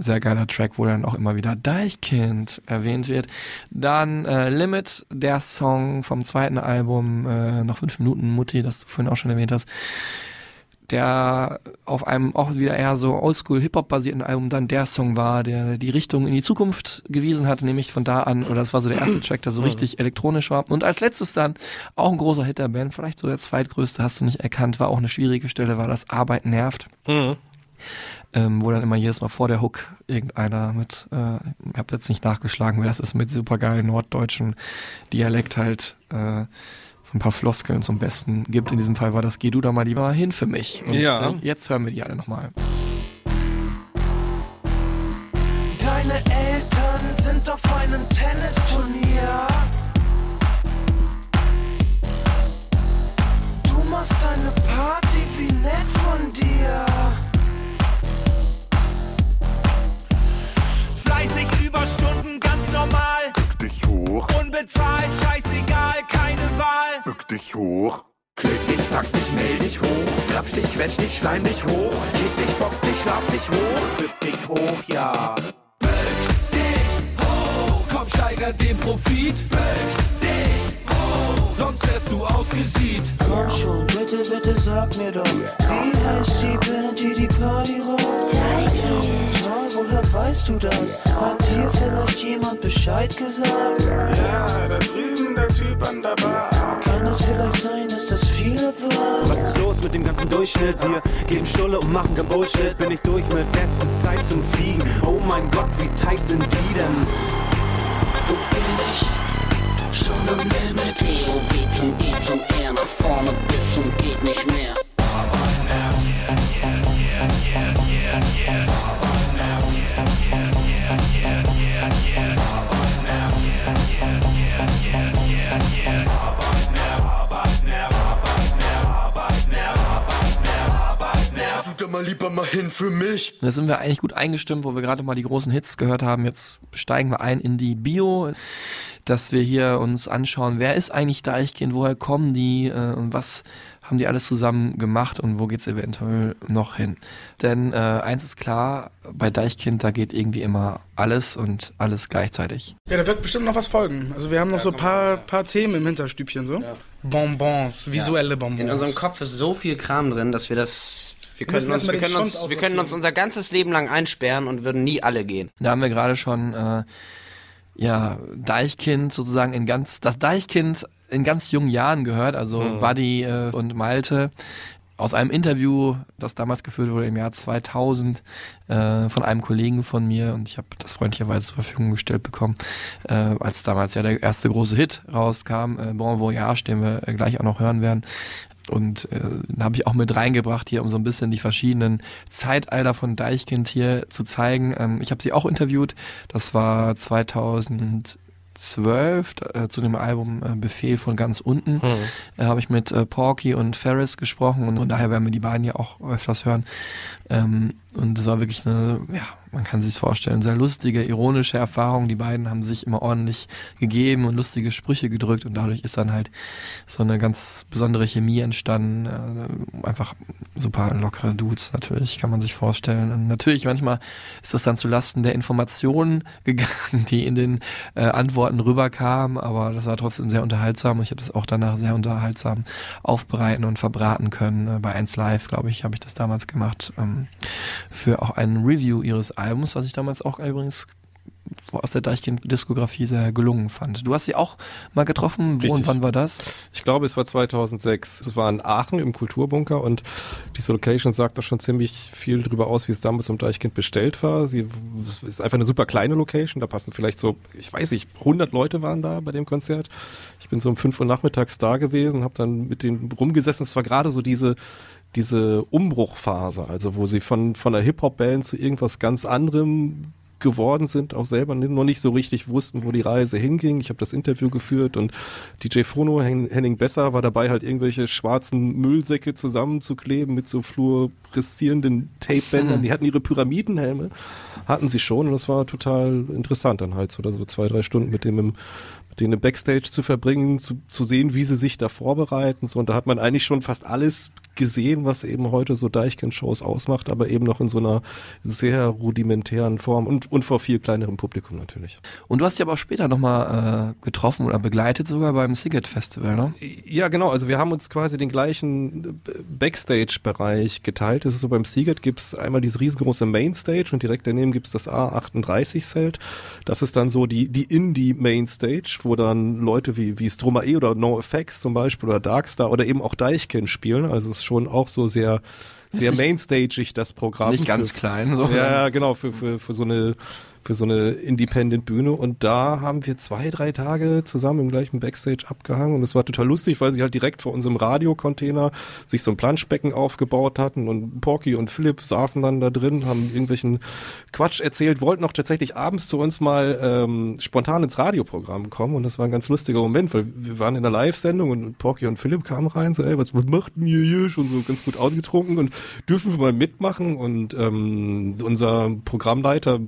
G: Sehr geiler Track, wo dann auch immer wieder Deichkind erwähnt wird. Dann äh, Limit, der Song vom zweiten Album, äh, noch fünf Minuten Mutti, das du vorhin auch schon erwähnt hast der auf einem auch wieder eher so oldschool Hip-Hop basierten Album dann der Song war, der die Richtung in die Zukunft gewiesen hat, nämlich von da an, oder das war so der erste Track, der so richtig elektronisch war. Und als letztes dann auch ein großer Hit der Band, vielleicht so der zweitgrößte, hast du nicht erkannt, war auch eine schwierige Stelle, war das Arbeit nervt. Ähm, wo dann immer jedes Mal vor der Hook irgendeiner mit, äh, ich habe jetzt nicht nachgeschlagen, wer das ist, mit supergeilen norddeutschen Dialekt halt äh, so ein paar Floskeln zum Besten gibt. In diesem Fall war das Geh du da mal lieber hin für mich. Und
H: Ja.
G: äh, jetzt hören wir die alle nochmal.
L: Deine Eltern sind auf einem Tennisturnier. Du machst eine Party, wie nett von dir.
F: Hoch,
K: Unbezahlt, scheißegal, keine Wahl.
F: bück dich hoch.
I: Klick dich, fax dich, mail dich hoch. Krapsch dich, quetsch dich, schleim dich hoch. Kick dich, box dich, schlaf dich hoch. Bück dich hoch, ja. Bück dich hoch. Komm, steiger den Profit. Bück dich hoch. Sonst wärst du ausgesieht.
L: Komm schon, bitte, bitte sag mir doch, wie heißt die Band, die die Party rockt? Toll, woher weißt du das? Hat dir vielleicht jemand Bescheid gesagt?
I: Ja, da drüben der Typ an der Bar.
L: Kann es vielleicht sein, dass das viele war?
M: Was ist los mit dem ganzen Durchschnitt? Wir geben Stulle und machen kein Bullshit. Bin ich durch mit, es ist Zeit zum Fliegen. Oh mein Gott, wie tight sind die denn?
N: Wo bin ich? Schon am Limit. POW zum E zum R nach vorne bis zum geht nicht mehr.
I: Dummer
O: mal lieber mal hin für mich.
G: Da sind wir eigentlich gut eingestimmt, wo wir gerade mal die großen Hits gehört haben. Jetzt steigen wir ein in die Bio, dass wir hier uns anschauen, wer ist eigentlich Deichkind, woher kommen die äh, und was haben die alles zusammen gemacht und wo geht's eventuell noch hin. Denn äh, eins ist klar, bei Deichkind, da geht irgendwie immer alles und alles gleichzeitig.
P: Ja, da wird bestimmt noch was folgen. Also wir haben noch so ein paar, paar Themen im Hinterstübchen so. Bonbons, visuelle Bonbons.
Q: In unserem Kopf ist so viel Kram drin, dass wir das. Wir können, uns, wir, können uns, wir können uns unser ganzes Leben lang einsperren und würden nie alle gehen.
G: Da haben wir gerade schon äh, ja Deichkind sozusagen in ganz das Deichkind in ganz jungen Jahren gehört, also
H: Mhm.
G: Buddy äh, und Malte aus einem Interview, das damals geführt wurde im Jahr 2000 äh, von einem Kollegen von mir und ich habe das freundlicherweise zur Verfügung gestellt bekommen, äh, als damals ja der erste große Hit rauskam, äh, Bon Voyage, den wir gleich auch noch hören werden. Und äh, habe ich auch mit reingebracht hier, um so ein bisschen die verschiedenen Zeitalter von Deichkind hier zu zeigen. Ähm, ich habe sie auch interviewt. Das war 2012 äh, zu dem Album äh, Befehl von ganz unten.
H: Mhm.
G: Äh, habe ich mit äh, Porky und Ferris gesprochen und von daher werden wir die beiden ja auch öfters hören. Ähm, und das war wirklich eine, ja, man kann sich vorstellen, sehr lustige, ironische Erfahrung. Die beiden haben sich immer ordentlich gegeben und lustige Sprüche gedrückt und dadurch ist dann halt so eine ganz besondere Chemie entstanden. Äh, einfach super lockere Dudes natürlich, kann man sich vorstellen. Und natürlich manchmal ist das dann zu Lasten der Informationen gegangen, die in den äh, Antworten rüberkamen, aber das war trotzdem sehr unterhaltsam und ich habe das auch danach sehr unterhaltsam aufbereiten und verbraten können. Äh, bei 1 Live, glaube ich, habe ich das damals gemacht. Ähm, für auch ein Review ihres Albums, was ich damals auch übrigens aus der Deichkind-Diskografie sehr gelungen fand. Du hast sie auch mal getroffen. Wo und
H: Richtig.
G: wann war das?
H: Ich glaube, es war 2006. Es war in Aachen im Kulturbunker und diese Location sagt da schon ziemlich viel drüber aus, wie es damals im Deichkind bestellt war. Sie es ist einfach eine super kleine Location. Da passen vielleicht so, ich weiß nicht, 100 Leute waren da bei dem Konzert. Ich bin so um 5 Uhr nachmittags da gewesen, habe dann mit denen rumgesessen. Es war gerade so diese diese Umbruchphase, also wo sie von von einer Hip-Hop-Band zu irgendwas ganz anderem geworden sind, auch selber noch nicht so richtig wussten, wo die Reise hinging. Ich habe das Interview geführt und DJ Fono, Hen Henning Besser, war dabei, halt irgendwelche schwarzen Müllsäcke zusammenzukleben mit so fluoreszierenden Tapebändern.
G: Hm.
H: Die hatten ihre Pyramidenhelme, hatten sie schon und das war total interessant dann halt so, oder so zwei, drei Stunden mit dem im mit denen Backstage zu verbringen, zu, zu sehen, wie sie sich da vorbereiten. So, und da hat man eigentlich schon fast alles gesehen, was eben heute so Deichkind-Shows ausmacht, aber eben noch in so einer sehr rudimentären Form und, und vor viel kleinerem Publikum natürlich.
G: Und du hast sie aber auch später nochmal äh, getroffen oder begleitet sogar beim Siget Festival, ne?
H: Ja, genau. Also wir haben uns quasi den gleichen Backstage-Bereich geteilt. Das ist so beim Seagate gibt's einmal diese riesengroße Mainstage und direkt daneben gibt's das A38-Zelt. Das ist dann so die, die Indie-Mainstage, wo dann Leute wie, wie Stromae oder NoFX zum Beispiel oder Darkstar oder eben auch Deichkind spielen. Also es ist schon auch so sehr, sehr mainstagig, das Programm.
G: Nicht ganz
H: Für-
G: klein, so.
H: Ja, ja, genau, für, für, für so eine für so eine Independent-Bühne und da haben wir zwei, drei Tage zusammen im gleichen Backstage abgehangen. Und es war total lustig, weil sie halt direkt vor unserem Radiocontainer sich so ein Planschbecken aufgebaut hatten. Und Porky und Philipp saßen dann da drin, haben irgendwelchen Quatsch erzählt, wollten auch tatsächlich abends zu uns mal ähm, spontan ins Radioprogramm kommen. Und das war ein ganz lustiger Moment, weil wir waren in der Live-Sendung und Porky und Philipp kamen rein, so ey, was, was macht denn ihr hier? Schon so ganz gut ausgetrunken und dürfen wir mal mitmachen? Und ähm, unser Programmleiter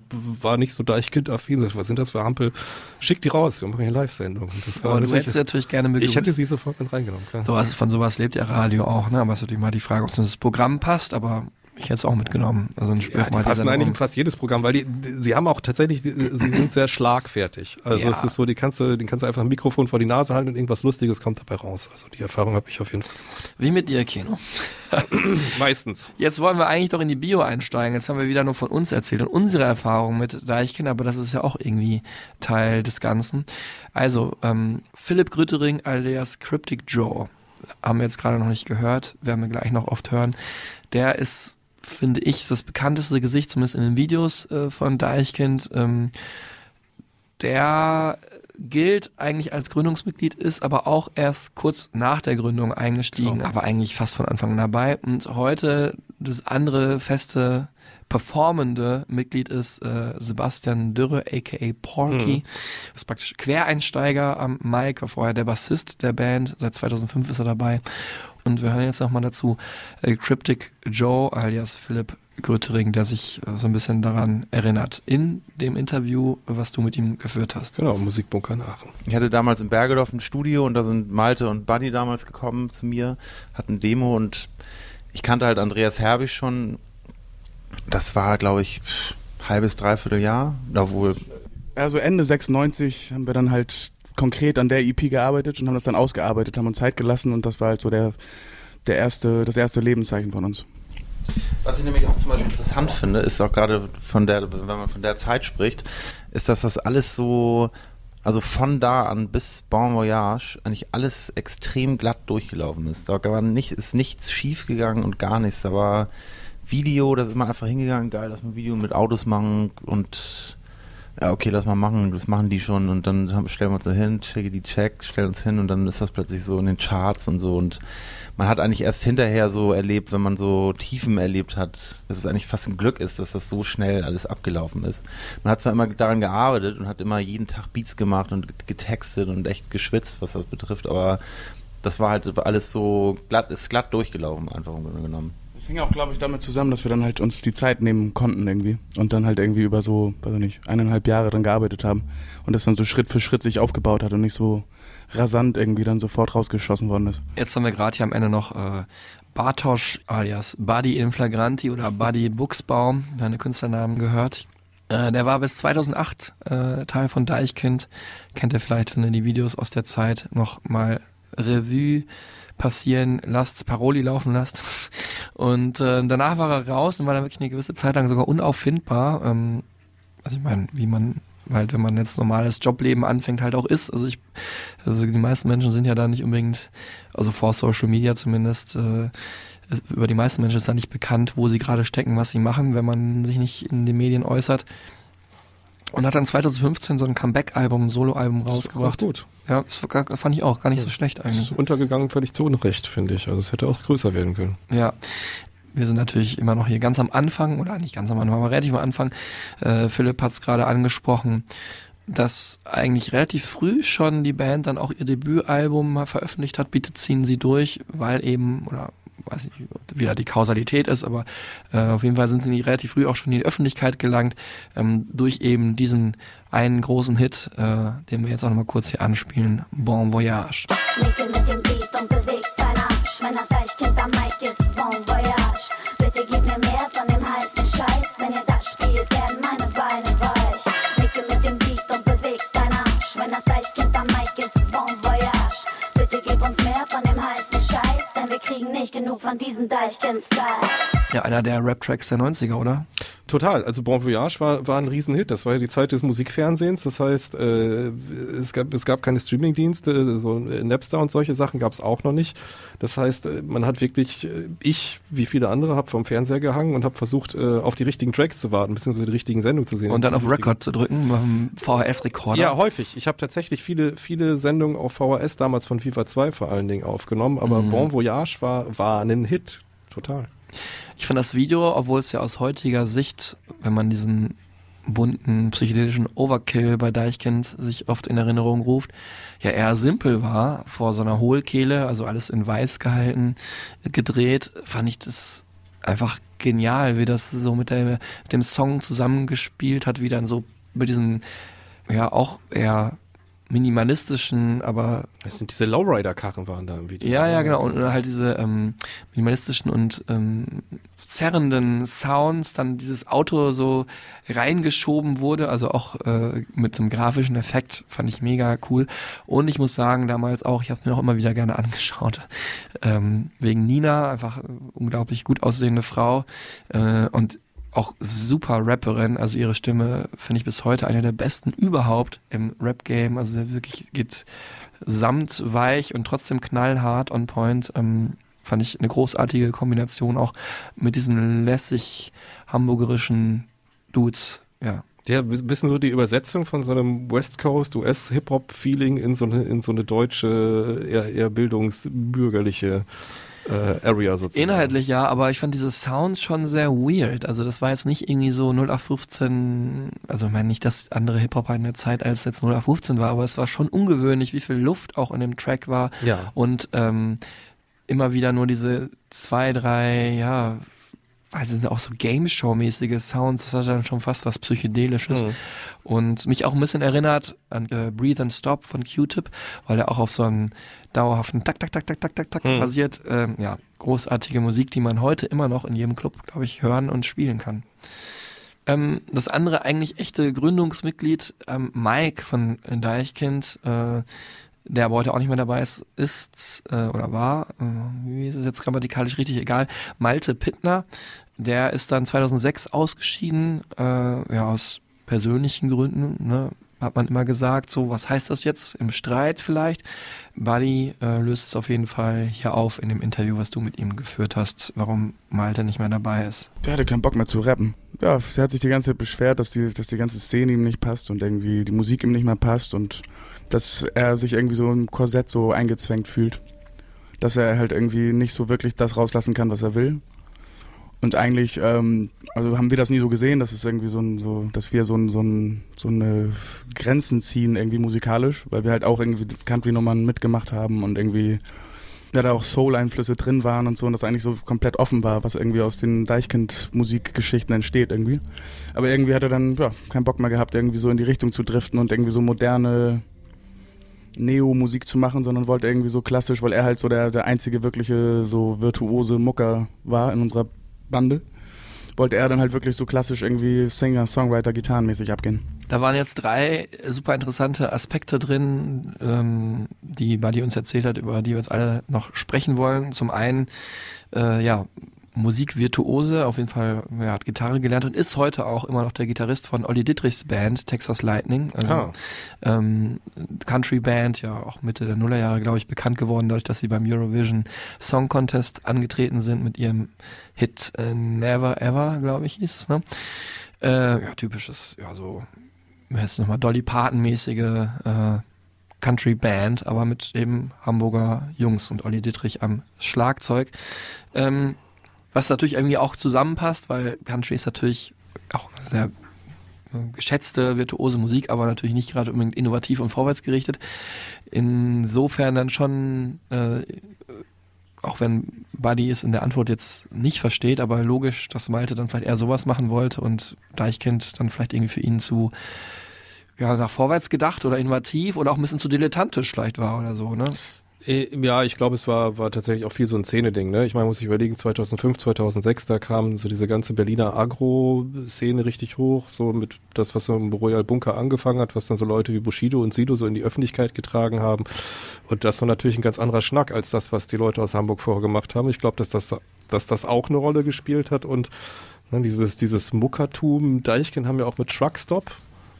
H: war nicht so Deichkind-affin, sagt, was sind das für Hampel? Schick die raus, wir machen hier Live-Sendung.
G: Aber du hättest sie natürlich gerne begrüßt.
H: Ich hätte sie sofort mit reingenommen, klar.
G: Sowas, von sowas lebt ja Radio auch, ne? Aber es ist natürlich mal die Frage, ob es in das Programm passt, aber ich hätte es auch mitgenommen. Also dann
H: Ja, die passen eigentlich in fast jedes Programm, weil die, die, sie haben auch tatsächlich, die, sie sind sehr schlagfertig. Also
G: Ja.
H: es ist so, die kannst du, den kannst du einfach ein Mikrofon vor die Nase halten und irgendwas Lustiges kommt dabei raus. Also die Erfahrung habe ich auf jeden Fall.
G: Wie mit dir, Kino.
H: Meistens.
G: Jetzt wollen wir eigentlich doch in die Bio einsteigen. Jetzt haben wir wieder nur von uns erzählt und unsere Erfahrungen mit Deichkind, aber das ist ja auch irgendwie Teil des Ganzen. Also, ähm, Philipp Grüttering alias Cryptic Joe haben wir jetzt gerade noch nicht gehört, werden wir gleich noch oft hören. Der ist, finde ich, das bekannteste Gesicht, zumindest in den Videos äh, von Deichkind. Ähm, der gilt eigentlich als Gründungsmitglied, ist aber auch erst kurz nach der Gründung eingestiegen,
H: Genau.
G: aber eigentlich fast von Anfang an dabei. Und heute das andere feste performende Mitglied ist äh, Sebastian Dürre, aka Porky.
H: Mhm.
G: Das ist praktisch Quereinsteiger am Mike, war vorher der Bassist der Band, seit 2005 ist er dabei. Und wir hören jetzt nochmal dazu äh, Cryptic Joe alias Philipp Grötering, der sich äh, so ein bisschen daran erinnert. In dem Interview, was du mit ihm geführt hast.
H: Genau, Musikbunker Aachen.
O: Ich hatte damals in Bergedorf ein Studio und da sind Malte und Buddy damals gekommen zu mir, hatten Demo und ich kannte halt Andreas Herbig schon. Das war, glaube ich, halbes, dreiviertel Jahr. Obwohl.
R: Also Ende 96 haben wir dann halt konkret an der EP gearbeitet und haben das dann ausgearbeitet, haben uns Zeit gelassen und das war halt so der, der erste, das erste Lebenszeichen von uns.
O: Was ich nämlich auch zum Beispiel interessant finde, ist auch gerade von der, wenn man von der Zeit spricht, ist, dass das alles so, also von da an bis Bon Voyage eigentlich alles extrem glatt durchgelaufen ist. Da war nicht, ist nichts schief gegangen und gar nichts. Da war Video, da ist man einfach hingegangen, geil, lass mal Video mit Autos machen und ja, okay, lass mal machen, das machen die schon. Und dann stellen wir uns da hin, checke die Checks, stellen uns hin. Und dann ist das plötzlich so in den Charts und so. Und man hat eigentlich erst hinterher so erlebt, wenn man so Tiefen erlebt hat, dass es eigentlich fast ein Glück ist, dass das so schnell alles abgelaufen ist. Man hat zwar immer daran gearbeitet und hat immer jeden Tag Beats gemacht und getextet und echt geschwitzt, was das betrifft, aber das war halt alles so glatt, ist glatt durchgelaufen, einfach im Grunde genommen.
R: Das hing auch, glaube ich, damit zusammen, dass wir dann halt uns die Zeit nehmen konnten irgendwie und dann halt irgendwie über so, weiß ich nicht, eineinhalb Jahre dann gearbeitet haben und das dann so Schritt für Schritt sich aufgebaut hat und nicht so rasant irgendwie dann sofort rausgeschossen worden ist.
G: Jetzt haben wir gerade hier am Ende noch äh, Bartosch alias Buddy Inflagranti oder Buddy Buchsbaum, seine Künstlernamen gehört. Äh, der war bis 2008 äh, Teil von Deichkind. Kennt ihr vielleicht, wenn ihr die Videos aus der Zeit noch mal Revue passieren lasst, Paroli laufen lasst. Und äh, danach war er raus und war dann wirklich eine gewisse Zeit lang sogar unauffindbar. Ähm, also ich meine, wie man halt, wenn man jetzt normales Jobleben anfängt, halt auch ist. Also ich, also die meisten Menschen sind ja da nicht unbedingt, also vor Social Media zumindest, äh, über die meisten Menschen ist da nicht bekannt, wo sie gerade stecken, was sie machen, wenn man sich nicht in den Medien äußert. Und hat dann 2015 so ein Comeback-Album, ein Solo-Album rausgebracht.
H: gut.
G: Ja, das fand ich auch gar nicht so schlecht eigentlich.
H: Ist untergegangen völlig zu Unrecht, finde ich. Also es hätte auch größer werden können.
G: Ja. Wir sind natürlich immer noch hier ganz am Anfang, oder nicht ganz am Anfang, aber relativ am Anfang. Äh, Philipp hat es gerade angesprochen, dass eigentlich relativ früh schon die Band dann auch ihr Debütalbum veröffentlicht hat, bietet ziehen sie durch, weil eben, oder weiß nicht, ob wieder die Kausalität ist, aber äh, auf jeden Fall sind sie relativ früh auch schon in die Öffentlichkeit gelangt, ähm, durch eben diesen einen großen Hit, äh, den wir jetzt auch nochmal kurz hier anspielen, Bon Voyage.
S: Bitte gib mir mehr von dem heißen Scheiß. Wenn ihr das spielt, Denn wir kriegen nicht genug von diesem Deichkind-Style.
G: Ja, einer der Rap-Tracks der 90er, oder?
H: Total. Also Bon Voyage war, war ein Riesenhit. Das war ja die Zeit des Musikfernsehens. Das heißt, äh, es, gab, es gab keine Streamingdienste, so Napster und solche Sachen gab es auch noch nicht. Das heißt, äh, man hat wirklich, äh, ich, wie viele andere, habe vom Fernseher gehangen und habe versucht, äh, auf die richtigen Tracks zu warten, beziehungsweise die richtigen Sendungen zu sehen.
G: Und dann auf Record zu drücken, beim VHS-Rekorder.
H: Ja, häufig. Ich habe tatsächlich viele, viele Sendungen auf VHS damals von FIFA 2 vor allen Dingen aufgenommen, aber
G: Mhm.
H: Bon Voyage war, war ein Hit. Total.
G: Ich fand das Video, obwohl es ja aus heutiger Sicht, wenn man diesen bunten psychedelischen Overkill bei Deichkind sich oft in Erinnerung ruft, ja eher simpel war, vor so einer Hohlkehle, also alles in weiß gehalten, gedreht, fand ich das einfach genial, wie das so mit, der, mit dem Song zusammengespielt hat, wie dann so mit diesen, ja auch eher minimalistischen, aber
H: Das sind diese Lowrider-Karren waren da im Video.
G: ja, ja, genau. Und halt diese ähm, minimalistischen und ähm, zerrenden Sounds, dann dieses Auto so reingeschoben wurde, also auch äh, mit einem grafischen Effekt, fand ich mega cool. Und ich muss sagen, damals auch, ich habe mir auch immer wieder gerne angeschaut, ähm, wegen Nina, einfach unglaublich gut aussehende Frau äh, und auch super Rapperin, also ihre Stimme finde ich bis heute eine der besten überhaupt im Rap-Game, also wirklich geht samtweich und trotzdem knallhart on point. Ähm, fand ich eine großartige Kombination auch mit diesen lässig hamburgerischen Dudes, ja.
H: Ja, ein bisschen so die Übersetzung von so einem West Coast US Hip Hop Feeling in so eine in so eine deutsche eher, eher bildungsbürgerliche äh, Area sozusagen.
G: Inhaltlich ja, aber ich fand diese Sounds schon sehr weird. Also das war jetzt nicht irgendwie so 0815, also ich meine nicht, dass andere Hip-Hop in der Zeit als jetzt 0815 war, aber es war schon ungewöhnlich, wie viel Luft auch in dem Track war.
H: Ja.
G: Und ähm, immer wieder nur diese zwei, drei, ja, weiß es sind auch so Game Show-mäßige Sounds, das hat dann schon fast was Psychedelisches.
H: Mhm.
G: Und mich auch ein bisschen erinnert an äh, Breathe and Stop von Q-Tip, weil er auch auf so einen dauerhaften Tak, Tak, Tak, Tak, Tak, Tak, Tak
H: Mhm.
G: basiert. Ähm, ja, großartige Musik, die man heute immer noch in jedem Club, glaube ich, hören und spielen kann. Ähm, das andere eigentlich echte Gründungsmitglied, ähm, Mike von Deichkind, äh, der aber heute auch nicht mehr dabei ist, ist äh, oder war, äh, wie ist es jetzt grammatikalisch richtig, egal, Malte Pittner, der ist dann 2006 ausgeschieden, äh, ja, aus persönlichen Gründen, ne, hat man immer gesagt, so, was heißt das jetzt im Streit vielleicht? Buddy äh, löst es auf jeden Fall hier auf in dem Interview, was du mit ihm geführt hast, warum Malte nicht mehr dabei ist.
R: Der hatte keinen Bock mehr zu rappen. Ja, der hat sich die ganze Zeit beschwert, dass die, dass die ganze Szene ihm nicht passt und irgendwie die Musik ihm nicht mehr passt und dass er sich irgendwie so im Korsett so eingezwängt fühlt. Dass er halt irgendwie nicht so wirklich das rauslassen kann, was er will. Und eigentlich, ähm, also haben wir das nie so gesehen, dass es irgendwie so ein, so, dass wir so ein, so ein, so eine Grenzen ziehen irgendwie musikalisch, weil wir halt auch irgendwie Country-Nummern mitgemacht haben und irgendwie ja, da auch Soul-Einflüsse drin waren und so und das eigentlich so komplett offen war, was irgendwie aus den Deichkind-Musikgeschichten entsteht irgendwie. Aber irgendwie hat er dann ja, keinen Bock mehr gehabt, irgendwie so in die Richtung zu driften und irgendwie so moderne Neo-Musik zu machen, sondern wollte irgendwie so klassisch, weil er halt so der, der einzige wirkliche so virtuose Mucker war in unserer Bande, wollte er dann halt wirklich so klassisch irgendwie Singer, Songwriter, Gitarrenmäßig abgehen.
G: Da waren jetzt drei super interessante Aspekte drin, ähm, die Buddy uns erzählt hat, über die wir jetzt alle noch sprechen wollen. Zum einen, äh, ja, Musikvirtuose, auf jeden Fall, er hat Gitarre gelernt und ist heute auch immer noch der Gitarrist von Olli Dittrichs Band, Texas Lightning, also
H: Ah.
G: ähm, Country Band, ja auch Mitte der Nullerjahre, glaube ich, bekannt geworden, dadurch, dass sie beim Eurovision Song Contest angetreten sind mit ihrem Hit äh, Never Ever, glaube ich, hieß es, ne? Äh, ja, typisches, ja, so, wie heißt es nochmal, Dolly Parton-mäßige äh, Country Band, aber mit eben Hamburger Jungs und Olli Dittrich am Schlagzeug. Ähm, was natürlich irgendwie auch zusammenpasst, weil Country ist natürlich auch sehr äh, geschätzte, virtuose Musik, aber natürlich nicht gerade unbedingt innovativ und vorwärtsgerichtet. Insofern dann schon, äh, auch wenn Buddy es in der Antwort jetzt nicht versteht, aber logisch, dass Malte dann vielleicht eher sowas machen wollte und Deichkind dann vielleicht irgendwie für ihn zu ja, nach vorwärts gedacht oder innovativ oder auch ein bisschen zu dilettantisch vielleicht war oder so, ne?
H: Äh, Ja, ich glaube, es war, war tatsächlich auch viel so ein Szene-Ding. Ne? Ich meine, muss ich überlegen, 2005, 2006, da kam so diese ganze Berliner Agro-Szene richtig hoch, so mit das, was so im Royal Bunker angefangen hat, was dann so Leute wie Bushido und Sido so in die Öffentlichkeit getragen haben. Und das war natürlich ein ganz anderer Schnack als das, was die Leute aus Hamburg vorher gemacht haben. Ich glaube, dass das, dass das auch eine Rolle gespielt hat und ne, dieses, dieses Muckertum, Deichkind haben ja auch mit Truckstop,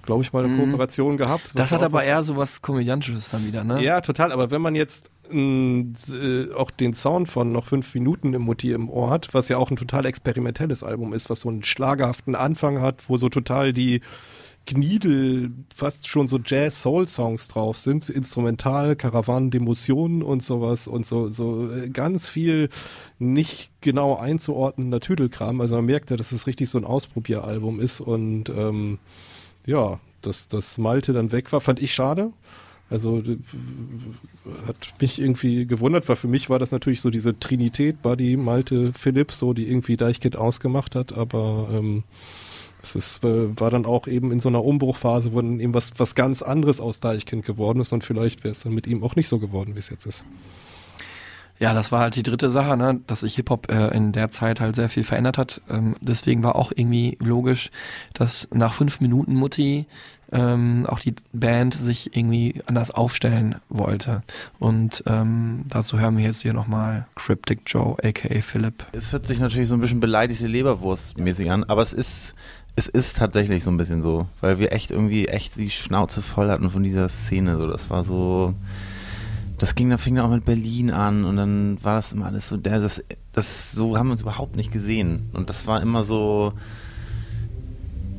H: glaube ich, mal eine
G: Mhm.
H: Kooperation gehabt.
G: Das hat aber eher so was Komödiantisches dann wieder, ne?
H: ja, total. Aber wenn man jetzt äh, auch den Sound von noch fünf Minuten im Mutti im Ohr hat, was ja auch ein total experimentelles Album ist, was so einen schlagerhaften Anfang hat, wo so total die Gniedel, fast schon so Jazz-Soul-Songs drauf sind, instrumental, Karawanen, Demotionen und sowas und so, so äh, ganz viel nicht genau einzuordnender Tüdelkram. Also man merkt ja, dass es richtig so ein Ausprobieralbum ist und ähm, ja, dass das Malte dann weg war, fand ich schade. Also d- hat mich irgendwie gewundert, weil für mich war das natürlich so diese Trinität, Buddy, Malte, Philips, so die irgendwie Deichkind ausgemacht hat, aber ähm, es ist, äh, war dann auch eben in so einer Umbruchphase, wo dann eben was, was ganz anderes aus Deichkind geworden ist und vielleicht wäre es dann mit ihm auch nicht so geworden, wie es jetzt ist.
G: Ja, das war halt die dritte Sache, ne? dass sich Hip-Hop äh, in der Zeit halt sehr viel verändert hat. Ähm, deswegen war auch irgendwie logisch, dass nach fünf Minuten Mutti ähm, auch die Band sich irgendwie anders aufstellen wollte. Und ähm, dazu hören wir jetzt hier nochmal Cryptic Joe, aka Philipp.
O: Es hört sich natürlich so ein bisschen beleidigte Leberwurst mäßig an, aber es ist, es ist tatsächlich so ein bisschen so, weil wir echt irgendwie echt die Schnauze voll hatten von dieser Szene. So, das war so, das ging, da fing dann auch mit Berlin an und dann war das immer alles so, der, das, das, so haben wir uns überhaupt nicht gesehen. Und das war immer so,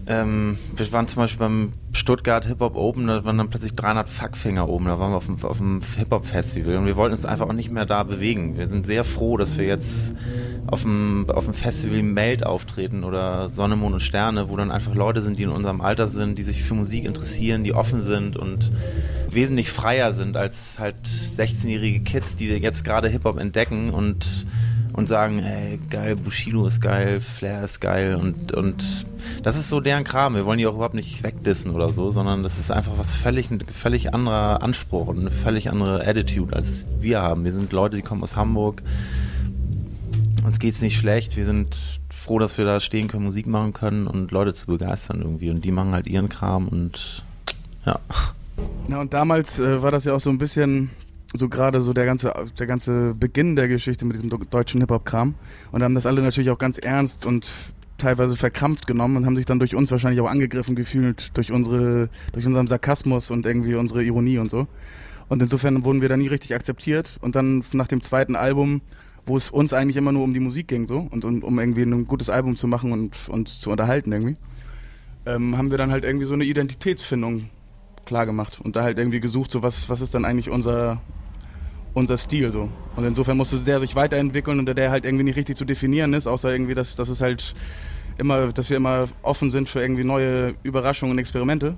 O: ähm, wir waren zum Beispiel beim Stuttgart Hip Hop Open, da waren dann plötzlich 300 Fuckfinger oben, da waren wir auf dem, auf dem Hip Hop Festival und wir wollten uns einfach auch nicht mehr da bewegen. Wir sind sehr froh, dass wir jetzt auf dem, auf dem Festival Meld auftreten oder Sonne, Mond und Sterne, wo dann einfach Leute sind, die in unserem Alter sind, die sich für Musik interessieren, die offen sind und wesentlich freier sind als halt 16-jährige Kids, die jetzt gerade Hip-Hop entdecken und, und sagen, ey, geil, Bushido ist geil, Flair ist geil und, und das ist so deren Kram. Wir wollen die auch überhaupt nicht wegdissen oder so, sondern das ist einfach was völlig, völlig anderer Anspruch und eine völlig andere Attitude, als wir haben. Wir sind Leute, die kommen aus Hamburg, uns geht's nicht schlecht, wir sind froh, dass wir da stehen können, Musik machen können und Leute zu begeistern irgendwie und die machen halt ihren Kram und ja.
R: Ja, und damals äh, war das ja auch so ein bisschen so gerade so der ganze, der ganze Beginn der Geschichte mit diesem deutschen Hip-Hop-Kram. Und haben das alle natürlich auch ganz ernst und teilweise verkrampft genommen und haben sich dann durch uns wahrscheinlich auch angegriffen gefühlt, durch unsere, durch unseren Sarkasmus und irgendwie unsere Ironie und so. Und insofern wurden wir da nie richtig akzeptiert. Und dann nach dem zweiten Album, wo es uns eigentlich immer nur um die Musik ging so und um, um irgendwie ein gutes Album zu machen und uns zu unterhalten irgendwie, ähm, haben wir dann halt irgendwie so eine Identitätsfindung klar gemacht und da halt irgendwie gesucht, so was, was ist dann eigentlich unser, unser Stil so. Und insofern musste der sich weiterentwickeln und der halt irgendwie nicht richtig zu definieren ist, außer irgendwie, dass, dass es halt immer, dass wir immer offen sind für irgendwie neue Überraschungen und Experimente,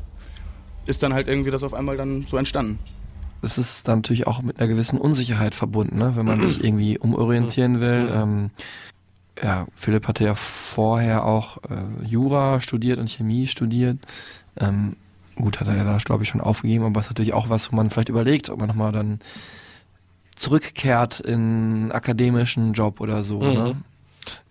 R: ist dann halt irgendwie das auf einmal dann so entstanden.
G: Es ist dann natürlich auch mit einer gewissen Unsicherheit verbunden, ne? wenn man sich irgendwie umorientieren will. Ähm, ja, Philipp hatte ja vorher auch äh, Jura studiert und Chemie studiert. Ähm, gut, hat er ja da, glaube ich, schon aufgegeben, aber es ist natürlich auch was, wo man vielleicht überlegt, ob man nochmal dann zurückkehrt in einen akademischen Job oder so.
H: Mhm.
G: Ne?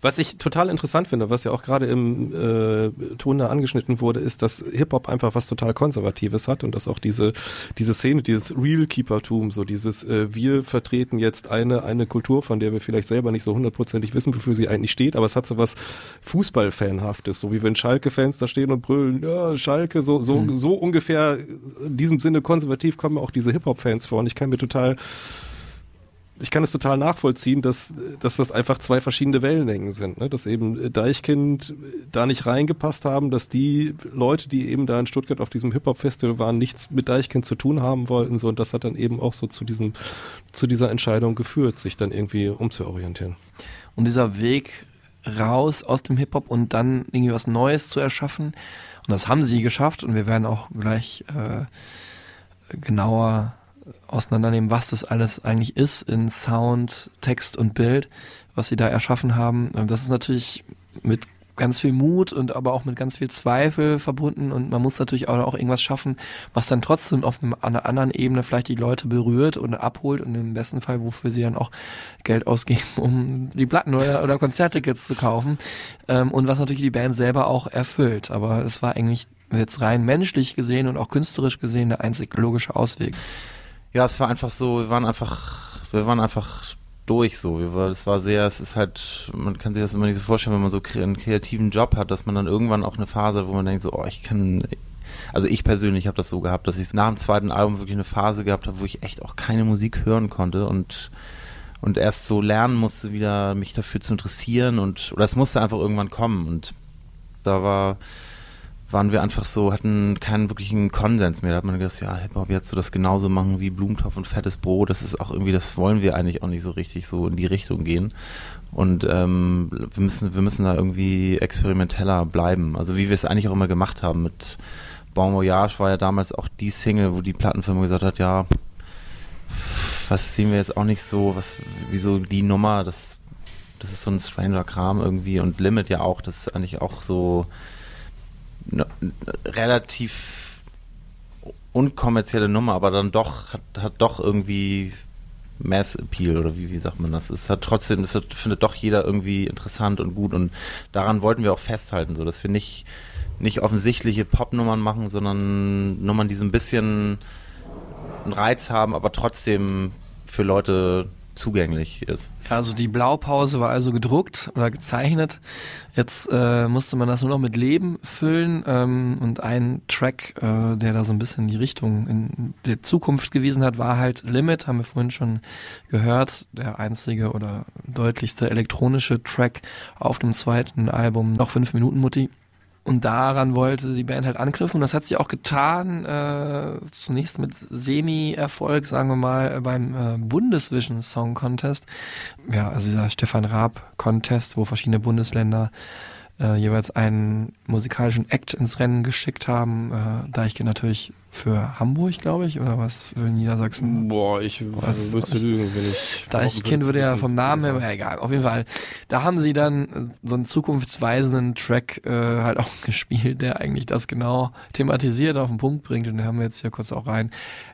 H: Was ich total interessant finde, was ja auch gerade im äh, Ton da angeschnitten wurde, ist, dass Hip-Hop einfach was total Konservatives hat und dass auch diese, diese Szene, dieses Real-Keepertum, so dieses, äh, wir vertreten jetzt eine, eine Kultur, von der wir vielleicht selber nicht so hundertprozentig wissen, wofür sie eigentlich steht, aber es hat so was Fußballfanhaftes, so wie wenn Schalke-Fans da stehen und brüllen, ja, Schalke, so, so,
G: Mhm.
H: so ungefähr in diesem Sinne konservativ kommen auch diese Hip-Hop-Fans vor und ich kann mir total ich kann es total nachvollziehen, dass, dass das einfach zwei verschiedene Wellenlängen sind. Ne? Dass eben Deichkind da nicht reingepasst haben, dass die Leute, die eben da in Stuttgart auf diesem Hip-Hop-Festival waren, nichts mit Deichkind zu tun haben wollten. So, und das hat dann eben auch so zu diesem, zu dieser Entscheidung geführt, sich dann irgendwie umzuorientieren.
G: Und dieser Weg raus aus dem Hip-Hop und dann irgendwie was Neues zu erschaffen. Und das haben sie geschafft und wir werden auch gleich äh, genauer auseinandernehmen, was das alles eigentlich ist in Sound, Text und Bild, was sie da erschaffen haben. Das ist natürlich mit ganz viel Mut und aber auch mit ganz viel Zweifel verbunden und man muss natürlich auch, auch irgendwas schaffen, was dann trotzdem auf einem, einer anderen Ebene vielleicht die Leute berührt und abholt und im besten Fall, wofür sie dann auch Geld ausgeben, um die Platten oder, oder Konzerttickets zu kaufen ähm, und was natürlich die Band selber auch erfüllt. Aber es war eigentlich jetzt rein menschlich gesehen und auch künstlerisch gesehen der einzig logische Ausweg.
O: Ja, es war einfach so, wir waren einfach, wir waren einfach durch so. Wir war, es war sehr, es ist halt, man kann sich das immer nicht so vorstellen, wenn man so einen kreativen Job hat, dass man dann irgendwann auch eine Phase hat, wo man denkt so, oh, ich kann, also ich persönlich habe das so gehabt, dass ich nach dem zweiten Album wirklich eine Phase gehabt habe, wo ich echt auch keine Musik hören konnte und und erst so lernen musste, wieder mich dafür zu interessieren und oder es musste einfach irgendwann kommen und da war waren wir einfach so, hatten keinen wirklichen Konsens mehr. Da hat man gedacht, ja, Hip-Hop jetzt so das genauso machen wie Blumentopf und fettes Brot, das ist auch irgendwie, das wollen wir eigentlich auch nicht so richtig so in die Richtung gehen. Und ähm, wir müssen, wir müssen da irgendwie experimenteller bleiben. Also wie wir es eigentlich auch immer gemacht haben mit Bon Voyage war ja damals auch die Single, wo die Plattenfirma gesagt hat, ja, was sehen wir jetzt auch nicht so, was, wieso die Nummer, das, das ist so ein stranger Kram irgendwie und Limit ja auch, das ist eigentlich auch so relativ unkommerzielle Nummer, aber dann doch, hat, hat doch irgendwie Mass Appeal oder wie, wie sagt man das? Es hat trotzdem, es hat, findet doch jeder irgendwie interessant und gut und daran wollten wir auch festhalten, so dass wir nicht, nicht offensichtliche Popnummern machen, sondern Nummern, die so ein bisschen einen Reiz haben, aber trotzdem für Leute zugänglich ist.
G: Ja, also die Blaupause war also gedruckt oder gezeichnet. Jetzt äh, musste man das nur noch mit Leben füllen ähm, und ein Track, äh, der da so ein bisschen in die Richtung in der Zukunft gewiesen hat, war halt Limit, haben wir vorhin schon gehört, der einzige oder deutlichste elektronische Track auf dem zweiten Album, noch fünf Minuten Mutti. Und daran wollte die Band halt anknüpfen. Und das hat sie auch getan, äh, zunächst mit Semi-Erfolg, sagen wir mal, beim äh, Bundesvision Song Contest. Ja, also dieser Stefan Raab Contest, wo verschiedene Bundesländer äh, jeweils einen musikalischen Act ins Rennen geschickt haben. Äh, Deichkind natürlich für Hamburg, glaube ich, oder was für Niedersachsen?
H: Boah, ich
G: was,
H: müsste
G: was,
H: lügen, wenn ich.
G: Deichkind würde ja vom Namen her, ja, egal, auf jeden Fall. Da haben sie dann so einen zukunftsweisenden Track äh, halt auch gespielt, der eigentlich das genau thematisiert, auf den Punkt bringt. Und den haben wir jetzt hier kurz auch rein.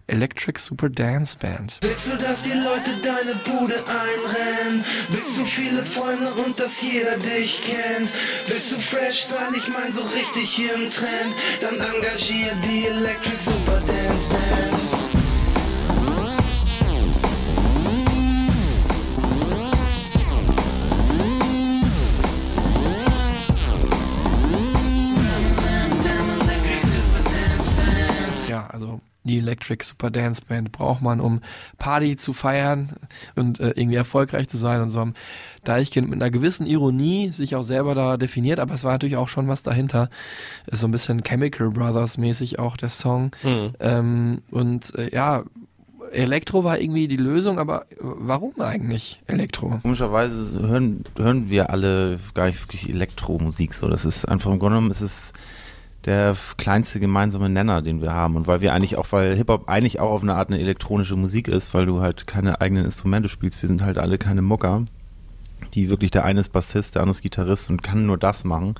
G: Electric Super Dance Band.
L: Willst du, dass die Leute deine Bude einrennen? Willst du viele Freunde und dass jeder dich kennt? Willst du fresh sein? Ich mein so richtig im Trend. Dann engagier die Electric Super Dance Band.
G: Die Electric Super Dance Band braucht man, um Party zu feiern und äh, irgendwie erfolgreich zu sein und so haben Deichkind mit einer gewissen Ironie sich auch selber da definiert, aber es war natürlich auch schon was dahinter. Ist so ein bisschen Chemical Brothers mäßig auch der Song.
H: Mhm.
G: Ähm, und äh, ja, Elektro war irgendwie die Lösung, aber warum eigentlich Elektro?
O: Komischerweise hören, hören wir alle gar nicht wirklich Elektromusik so. Das ist einfach im Grunde genommen ist es der kleinste gemeinsame Nenner, den wir haben. Und weil wir eigentlich auch, weil Hip-Hop eigentlich auch auf eine Art eine elektronische Musik ist, weil du halt keine eigenen Instrumente spielst. Wir sind halt alle keine Mucker, die wirklich, der eine ist Bassist, der andere ist Gitarrist und kann nur das machen.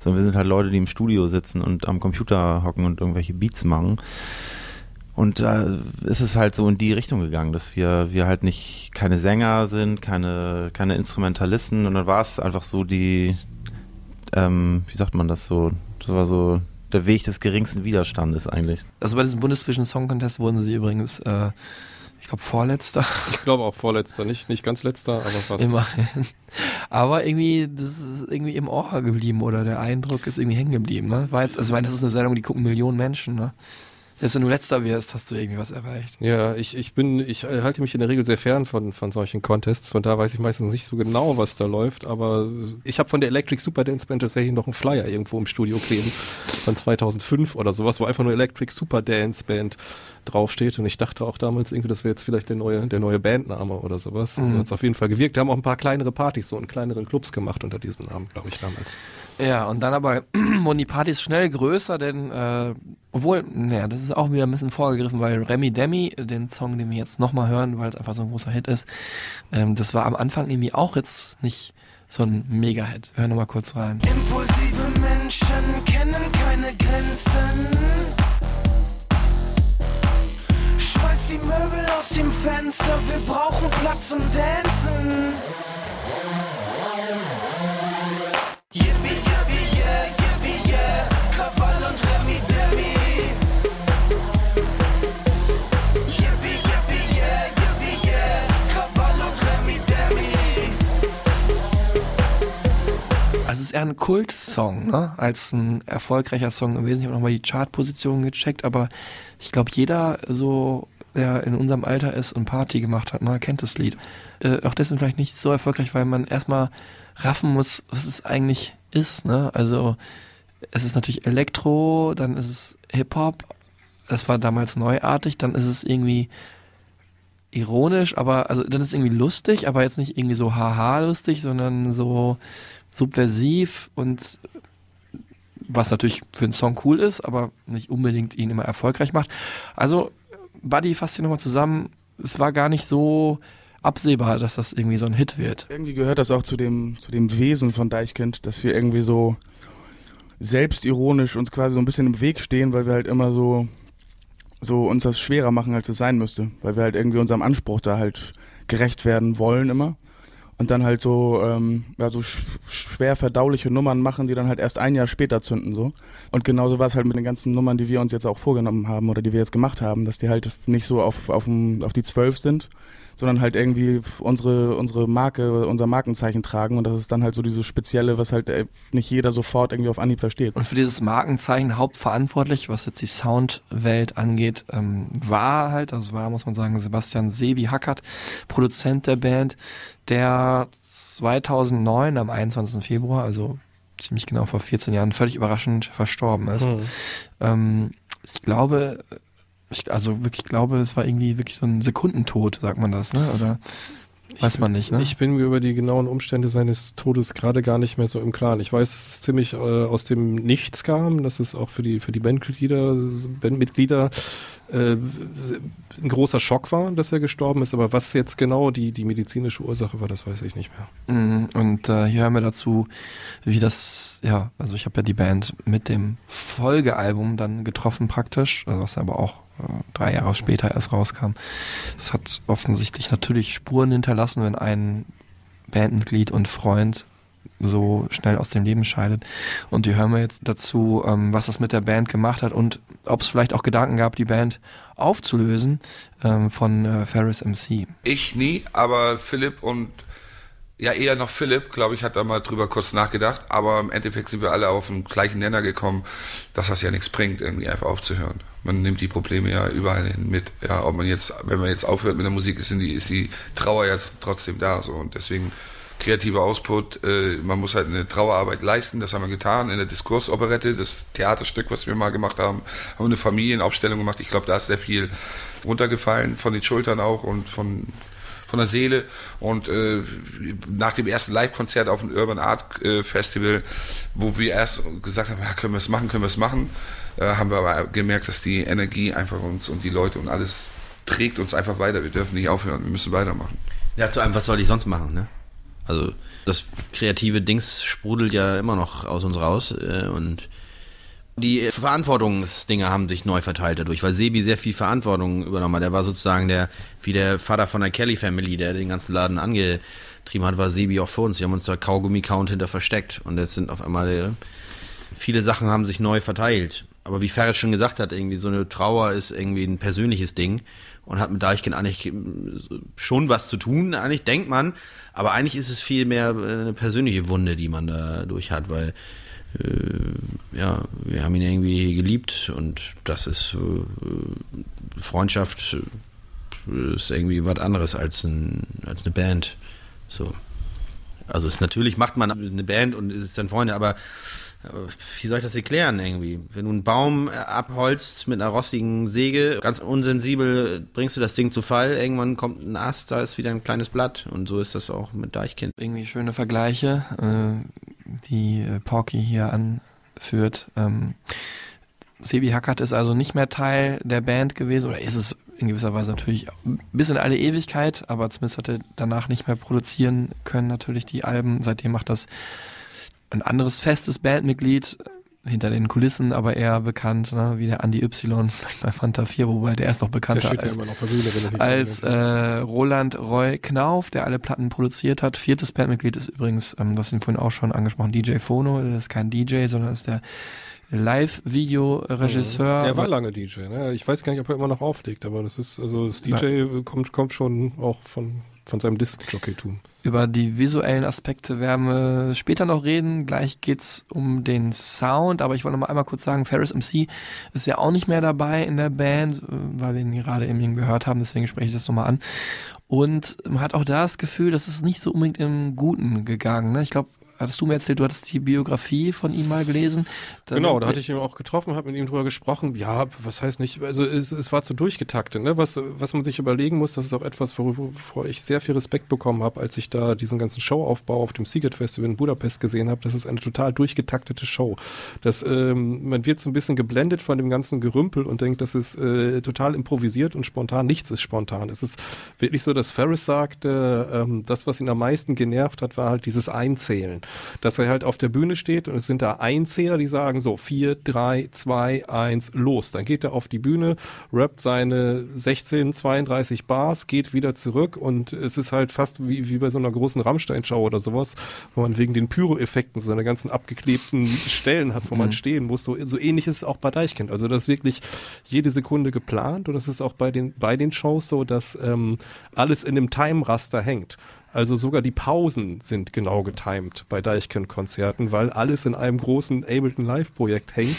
O: Sondern wir sind halt Leute, die im Studio sitzen und am Computer hocken und irgendwelche Beats machen. Und da ist es halt so in die Richtung gegangen, dass wir, wir halt nicht keine Sänger sind, keine, keine Instrumentalisten. Und dann war es einfach so die, ähm, wie sagt man das so, das war so der Weg des geringsten Widerstandes eigentlich.
G: Also bei diesem Bundesvision Song Contest wurden sie übrigens, äh, ich glaube, vorletzter.
H: Ich glaube auch vorletzter, nicht, nicht ganz letzter, aber fast.
G: Immerhin. Aber irgendwie, das ist irgendwie im Ohr geblieben oder der Eindruck ist irgendwie hängen geblieben. Ne? War jetzt, also ich meine, das ist eine Sendung, die gucken Millionen Menschen. Ne? Selbst wenn du letzter wirst, hast du irgendwie was erreicht.
H: Ja, ich, ich bin, ich halte mich in der Regel sehr fern von, von solchen Contests. Von da weiß ich meistens nicht so genau, was da läuft. Aber ich habe von der Electric Super Dance Band tatsächlich noch einen Flyer irgendwo im Studio kleben von 2005 oder sowas, wo einfach nur Electric Super Dance Band draufsteht. Und ich dachte auch damals irgendwie, das wäre jetzt vielleicht der neue, der neue Bandname oder sowas. Mhm. So hat es auf jeden Fall gewirkt. Wir haben auch ein paar kleinere Partys so in kleineren Clubs gemacht unter diesem Namen, glaube ich, damals.
G: Ja, und dann aber wurden die Partys schnell größer, denn äh, obwohl, naja, das ist auch wieder ein bisschen vorgegriffen, weil Remy Demi, den Song, den wir jetzt nochmal hören, weil es einfach so ein großer Hit ist, ähm, das war am Anfang irgendwie auch jetzt nicht so ein Mega-Hit. Wir hören nochmal kurz rein.
L: Impulsive Menschen kennen keine Grenzen. Die Möbel aus dem Fenster, wir brauchen Platz zum Demi.
G: Also es ist eher ein Kult-Song, ne? Als ein erfolgreicher Song gewesen. Ich habe nochmal die Chartpositionen gecheckt, aber ich glaube, jeder so, der in unserem Alter ist und Party gemacht hat, mal kennt das Lied. Äh, auch deswegen vielleicht nicht so erfolgreich, weil man erstmal raffen muss, was es eigentlich ist, ne? Also es ist natürlich Elektro, dann ist es Hip-Hop, das war damals neuartig, dann ist es irgendwie ironisch, aber also dann ist es irgendwie lustig, aber jetzt nicht irgendwie so haha lustig, sondern so subversiv und was natürlich für einen Song cool ist, aber nicht unbedingt ihn immer erfolgreich macht. Also, Buddy, fasst hier nochmal zusammen. Es war gar nicht so absehbar, dass das irgendwie so ein Hit wird.
R: Irgendwie gehört das auch zu dem, zu dem Wesen von Deichkind, dass wir irgendwie so selbstironisch uns quasi so ein bisschen im Weg stehen, weil wir halt immer so, so uns das schwerer machen, als es sein müsste. Weil wir halt irgendwie unserem Anspruch da halt gerecht werden wollen immer. Und dann halt so, ähm, ja, so sch schwer verdauliche Nummern machen, die dann halt erst ein Jahr später zünden so. Und genauso war es halt mit den ganzen Nummern, die wir uns jetzt auch vorgenommen haben oder die wir jetzt gemacht haben, dass die halt nicht so auf, auf, auf die zwölf sind, sondern halt irgendwie unsere, unsere Marke, unser Markenzeichen tragen und das ist dann halt so dieses Spezielle, was halt äh, nicht jeder sofort irgendwie auf Anhieb versteht.
G: Und für dieses Markenzeichen hauptverantwortlich, was jetzt die Soundwelt angeht, ähm, war halt, also war, muss man sagen, Sebastian Sebi Hackert, Produzent der Band, der 2009 am 21. Februar, also ziemlich genau vor 14 Jahren, völlig überraschend verstorben ist.
H: Mhm.
G: Ähm, ich glaube, ich also wirklich glaube, es war irgendwie wirklich so ein Sekundentod, sagt man das, ne? Oder Weiß man nicht, ne?
H: Ich bin mir über die genauen Umstände seines Todes gerade gar nicht mehr so im Klaren. Ich weiß, dass es ziemlich äh, aus dem Nichts kam, dass es auch für die für die Bandmitglieder, Bandmitglieder äh, ein großer Schock war, dass er gestorben ist. Aber was jetzt genau die die medizinische Ursache war, das weiß ich nicht mehr.
G: Mhm. Und äh, hier hören wir dazu, wie das, ja, also ich habe ja die Band mit dem Folgealbum dann getroffen praktisch, was aber auch drei Jahre später erst rauskam. Es hat offensichtlich natürlich Spuren hinterlassen, wenn ein Bandmitglied und Freund so schnell aus dem Leben scheidet. Und die hören wir jetzt dazu, ähm, was das mit der Band gemacht hat und ob es vielleicht auch Gedanken gab, die Band aufzulösen ähm, von äh, Ferris MC.
E: Ich nie, aber Philipp und ja eher noch Philipp, glaube ich, hat da mal drüber kurz nachgedacht, aber im Endeffekt sind wir alle auf den gleichen Nenner gekommen, dass das ja nichts bringt, irgendwie einfach aufzuhören. Man nimmt die Probleme ja überall hin mit. Ja, ob man jetzt, wenn man jetzt aufhört mit der Musik, ist die, ist die Trauer jetzt trotzdem da so und deswegen kreativer Ausput, äh, man muss halt eine Trauerarbeit leisten, das haben wir getan in der Diskursoperette, das Theaterstück, was wir mal gemacht haben, haben eine Familienaufstellung gemacht. Ich glaube, da ist sehr viel runtergefallen von den Schultern auch und von von der Seele. Und äh, nach dem ersten Live-Konzert auf dem Urban Art äh, Festival, wo wir erst gesagt haben, ja, können wir es machen, können wir es machen, äh, haben wir aber gemerkt, dass die Energie einfach uns und die Leute und alles trägt uns einfach weiter. Wir dürfen nicht aufhören, wir müssen weitermachen.
Q: Ja, zu einem, was soll ich sonst machen, ne? Also das kreative Dings sprudelt ja immer noch aus uns raus äh, und die Verantwortungsdinger haben sich neu verteilt dadurch, weil Sebi sehr viel Verantwortung übernommen hat. Er war sozusagen der, wie der Vater von der Kelly Family, der den ganzen Laden angetrieben hat, war Sebi auch für uns. Wir haben uns da Kaugummi-Count hinter versteckt und jetzt sind auf einmal äh, viele Sachen haben sich neu verteilt. Aber wie Ferris schon gesagt hat, irgendwie so eine Trauer ist irgendwie ein persönliches Ding und hat mit Deichkind eigentlich schon was zu tun, eigentlich denkt man, aber eigentlich ist es viel mehr eine persönliche Wunde, die man da durch hat, weil äh, ja, wir haben ihn irgendwie geliebt und das ist äh, Freundschaft äh, ist irgendwie was anderes als, ein, als eine Band. So. Also es natürlich macht man eine Band und ist dann Freunde, aber wie soll ich das erklären irgendwie? Wenn du einen Baum abholzt mit einer rostigen Säge, ganz unsensibel bringst du das Ding zu Fall, irgendwann kommt ein Ast, da ist wieder ein kleines Blatt und so ist das auch mit Deichkind.
G: Irgendwie schöne Vergleiche, die Porky hier anführt. Ähm, Sebi Hackert ist also nicht mehr Teil der Band gewesen oder ist es in gewisser Weise natürlich bis in alle Ewigkeit, aber zumindest hat er danach nicht mehr produzieren können natürlich die Alben. Seitdem macht das ein anderes festes Bandmitglied hinter den Kulissen, aber eher bekannt, ne, wie der Andy Y, vielleicht bei Fanta 4, wobei der ist noch bekannter
H: Der ja
G: als,
H: immer noch Bühne,
G: als äh, Roland Roy Knauf, der alle Platten produziert hat. Viertes Bandmitglied ist übrigens, ähm, was ihn vorhin auch schon angesprochen, DJ Phono, das ist kein DJ, sondern ist der Live-Video-Regisseur.
H: Der war lange DJ, ne? Ich weiß gar nicht, ob er immer noch auflegt, aber das ist, also das DJ kommt, kommt schon auch von, von seinem Disc-Jockey-Tum.
G: Über die visuellen Aspekte werden wir später noch reden. Gleich geht's um den Sound, aber ich wollte noch mal einmal kurz sagen, Ferris MC ist ja auch nicht mehr dabei in der Band, weil wir ihn gerade eben gehört haben, deswegen spreche ich das nochmal an. Und man hat auch da das Gefühl, das ist nicht so unbedingt im Guten gegangen. Ne? Ich glaube, hattest du mir erzählt, du hattest die Biografie von ihm mal gelesen.
H: Dann genau, da hatte ich ihn auch getroffen, habe mit ihm drüber gesprochen. Ja, was heißt nicht, also es, es war zu durchgetaktet. Ne? Was, was man sich überlegen muss, das ist auch etwas, wovor ich sehr viel Respekt bekommen habe, als ich da diesen ganzen Showaufbau auf dem Seagate Festival in Budapest gesehen habe. Das ist eine total durchgetaktete Show. Das, ähm, man wird so ein bisschen geblendet von dem ganzen Gerümpel und denkt, das ist äh, total improvisiert und spontan. Nichts ist spontan. Es ist wirklich so, dass Ferris sagte, ähm, das, was ihn am meisten genervt hat, war halt dieses Einzählen dass er halt auf der Bühne steht und es sind da Einzähler, die sagen so vier, drei, zwei, eins, los. Dann geht er auf die Bühne, rappt seine 16, 32 Bars, geht wieder zurück und es ist halt fast wie, wie bei so einer großen Rammstein-Show oder sowas, wo man wegen den Pyro-Effekten so eine ganzen abgeklebten Stellen hat, wo man
G: Mhm.
H: stehen muss. So, so ähnlich ist es auch bei Deichkind. Also das ist wirklich jede Sekunde geplant und das ist auch bei den, bei den Shows so, dass ähm, alles in einem Time-Raster hängt. Also sogar die Pausen sind genau getimed bei Deichkind-Konzerten, weil alles in einem großen Ableton Live-Projekt hängt.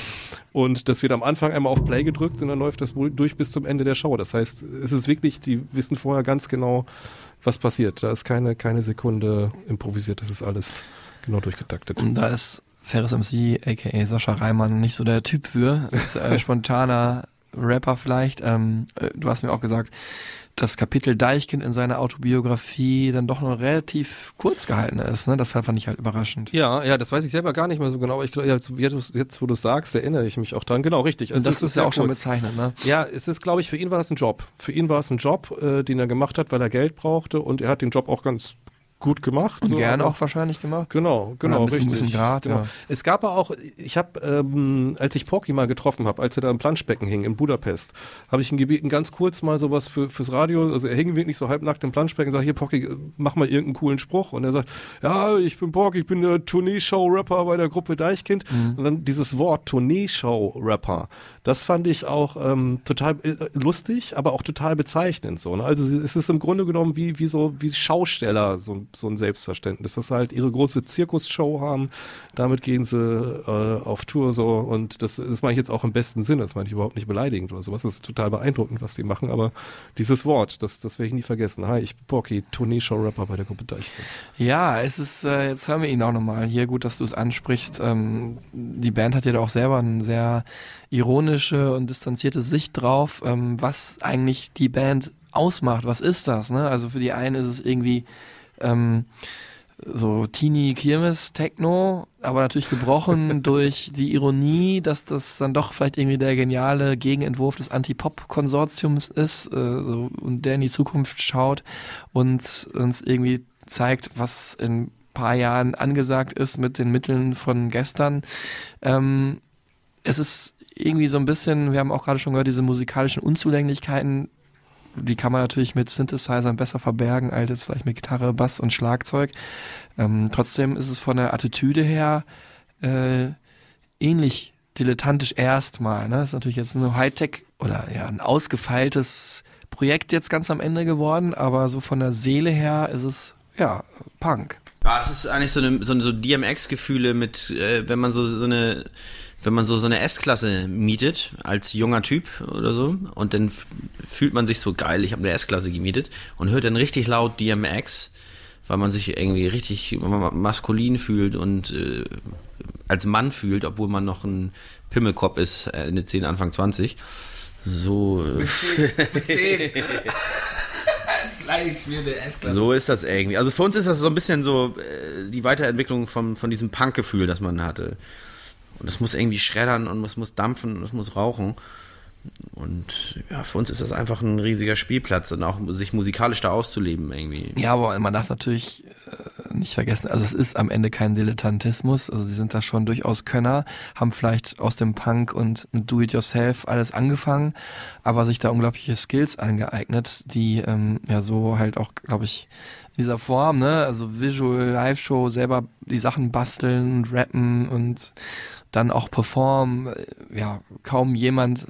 H: Und das wird am Anfang einmal auf Play gedrückt und dann läuft das wohl durch bis zum Ende der Show. Das heißt, es ist wirklich, die wissen vorher ganz genau, was passiert. Da ist keine, keine Sekunde improvisiert. Das ist alles genau durchgetaktet.
G: Und da ist Ferris MC, aka Sascha Reimann, nicht so der Typ für. Ist, äh, spontaner Rapper vielleicht. Ähm, äh, du hast mir auch gesagt, das Kapitel Deichkind in seiner Autobiografie dann doch noch relativ kurz gehalten ist. Ne? Das fand ich halt überraschend.
H: Ja, ja, das weiß ich selber gar nicht mehr so genau. Ich glaube, jetzt, jetzt, wo du es sagst, erinnere ich mich auch dran. Genau, richtig.
G: Also Und das, das ist ja auch kurz. schon bezeichnet. Ne?
H: Ja, es ist, glaube ich, für ihn war das ein Job. Für ihn war es ein Job, äh, den er gemacht hat, weil er Geld brauchte und er hat den Job auch ganz gut gemacht.
G: Und so, gerne auch wahrscheinlich gemacht.
H: Genau, genau,
G: ein bisschen,
H: richtig.
G: Grad,
H: genau.
G: Ja.
H: Es gab aber auch, ich habe, ähm, als ich Porky mal getroffen habe, als er da im Planschbecken hing in Budapest, habe ich ihn gebeten, ganz kurz mal sowas für, fürs Radio, also er hing wirklich so halbnackt im Planschbecken, sag hier Porky, mach mal irgendeinen coolen Spruch und er sagt, ja, ich bin Porky, ich bin der Tourneeshow-Rapper bei der Gruppe Deichkind mhm. und dann dieses Wort Tourneeshow-Rapper, das fand ich auch ähm, total äh, lustig, aber auch total bezeichnend so. Ne? Also es ist im Grunde genommen wie, wie so wie Schausteller, so, so ein Selbstverständnis, dass sie halt ihre große Zirkusshow haben, damit gehen sie äh, auf Tour so und das, das meine ich jetzt auch im besten Sinne, das meine ich überhaupt nicht beleidigend oder sowas, das ist total beeindruckend, was die machen, aber dieses Wort, das, das werde ich nie vergessen. Hi, ich bin Porky, Tournee-Show-Rapper bei der Gruppe Deichkind.
G: Ja, es ist, äh, jetzt hören wir ihn auch nochmal hier, gut, dass du es ansprichst. Ähm, die Band hat ja doch auch selber einen sehr ironische und distanzierte Sicht drauf, ähm, was eigentlich die Band ausmacht. Was ist das? Ne? Also für die einen ist es irgendwie ähm, so Teenie Kirmes Techno, aber natürlich gebrochen durch die Ironie, dass das dann doch vielleicht irgendwie der geniale Gegenentwurf des Anti-Pop-Konsortiums ist äh, so, und der in die Zukunft schaut und uns irgendwie zeigt, was in paar Jahren angesagt ist mit den Mitteln von gestern. Ähm, es ist irgendwie so ein bisschen, wir haben auch gerade schon gehört, diese musikalischen Unzulänglichkeiten, die kann man natürlich mit Synthesizern besser verbergen als jetzt vielleicht mit Gitarre, Bass und Schlagzeug. Ähm, trotzdem ist es von der Attitüde her äh, ähnlich dilettantisch erstmal. Ne? Das ist natürlich jetzt ein Hightech oder ja ein ausgefeiltes Projekt jetzt ganz am Ende geworden, aber so von der Seele her ist es ja Punk.
Q: Ja, es ist eigentlich so eine so, so DMX-Gefühle mit, äh, wenn man so, so eine wenn man so, so eine S-Klasse mietet, als junger Typ oder so, und dann fühlt man sich so geil, ich habe eine S-Klasse gemietet und hört dann richtig laut DMX, weil man sich irgendwie richtig maskulin fühlt und äh, als Mann fühlt, obwohl man noch ein Pimmelkopf ist, Ende 10, Anfang 20. So.
E: Mit 10. Mit 10. Gleich wie eine S-Klasse.
Q: So ist das irgendwie. Also für uns ist das so ein bisschen so äh, die Weiterentwicklung von, von diesem Punk-Gefühl, das man hatte. Und es muss irgendwie schreddern und es muss dampfen und es muss rauchen. Und ja, für uns ist das einfach ein riesiger Spielplatz und auch sich musikalisch da auszuleben irgendwie.
G: Ja, aber man darf natürlich äh, nicht vergessen, also es ist am Ende kein Dilettantismus. Also sie sind da schon durchaus Könner, haben vielleicht aus dem Punk und Do-It-Yourself alles angefangen, aber sich da unglaubliche Skills angeeignet, die ähm, ja so halt auch, glaube ich, in dieser Form, ne, also Visual, Live-Show, selber die Sachen basteln und rappen und dann auch performen, ja, kaum jemand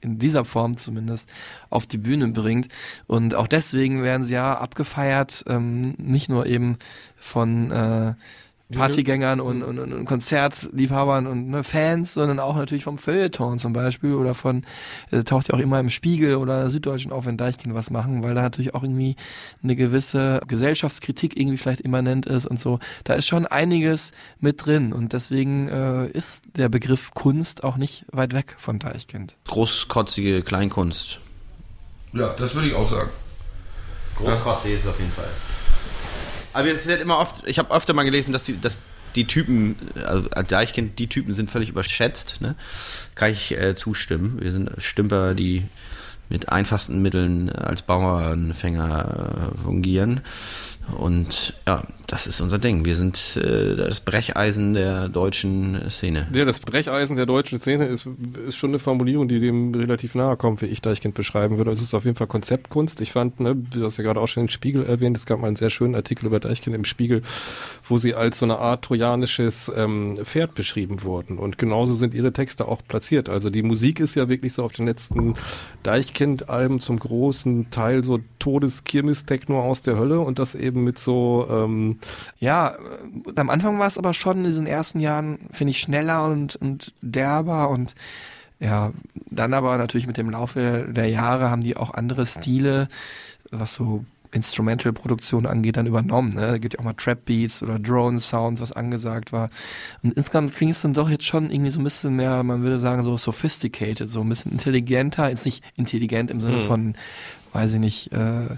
G: in dieser Form zumindest auf die Bühne bringt. Und auch deswegen werden sie ja abgefeiert, ähm, nicht nur eben von äh, Partygängern und, und, und Konzertliebhabern und ne, Fans, sondern auch natürlich vom Feuilleton zum Beispiel oder von, äh, taucht ja auch immer im Spiegel oder der Süddeutschen auf, wenn Deichkind was machen, weil da natürlich auch irgendwie eine gewisse Gesellschaftskritik irgendwie vielleicht immanent ist und so. Da ist schon einiges mit drin und deswegen äh, ist der Begriff Kunst auch nicht weit weg von Deichkind.
Q: Großkotzige Kleinkunst.
E: Ja, das würde ich auch sagen.
Q: Großkotzig ist es auf jeden Fall. Aber es wird immer oft, ich habe öfter mal gelesen, dass die, dass die Typen, also als Deichkind, die Typen sind völlig überschätzt, ne? Kann ich äh, zustimmen. Wir sind Stümper, die mit einfachsten Mitteln als Bauernfänger äh, fungieren. Und ja, das ist unser Ding. Wir sind äh, das Brecheisen der deutschen Szene.
H: Ja, das Brecheisen der deutschen Szene ist, ist schon eine Formulierung, die dem relativ nahe kommt, wie ich Deichkind beschreiben würde. Also es ist auf jeden Fall Konzeptkunst. Ich fand, ne, du hast ja gerade auch schon den Spiegel erwähnt, es gab mal einen sehr schönen Artikel über Deichkind im Spiegel, wo sie als so eine Art trojanisches ähm, Pferd beschrieben wurden. Und genauso sind ihre Texte auch platziert. Also die Musik ist ja wirklich so auf den letzten Deichkind-Alben zum großen Teil so Todeskirmes-Techno aus der Hölle und das eben mit so ähm
G: ja, am Anfang war es aber schon in diesen ersten Jahren, finde ich, schneller und, und derber und ja, dann aber natürlich mit dem Laufe der Jahre haben die auch andere Stile, was so Instrumental-Produktion angeht, dann übernommen. Ne? Da gibt ja auch mal Trap-Beats oder Drone-Sounds, was angesagt war. Und insgesamt klingt es dann doch jetzt schon irgendwie so ein bisschen mehr, man würde sagen, so sophisticated, so ein bisschen intelligenter. Jetzt nicht intelligent im Sinne
H: Hm.
G: von, weiß ich nicht, äh,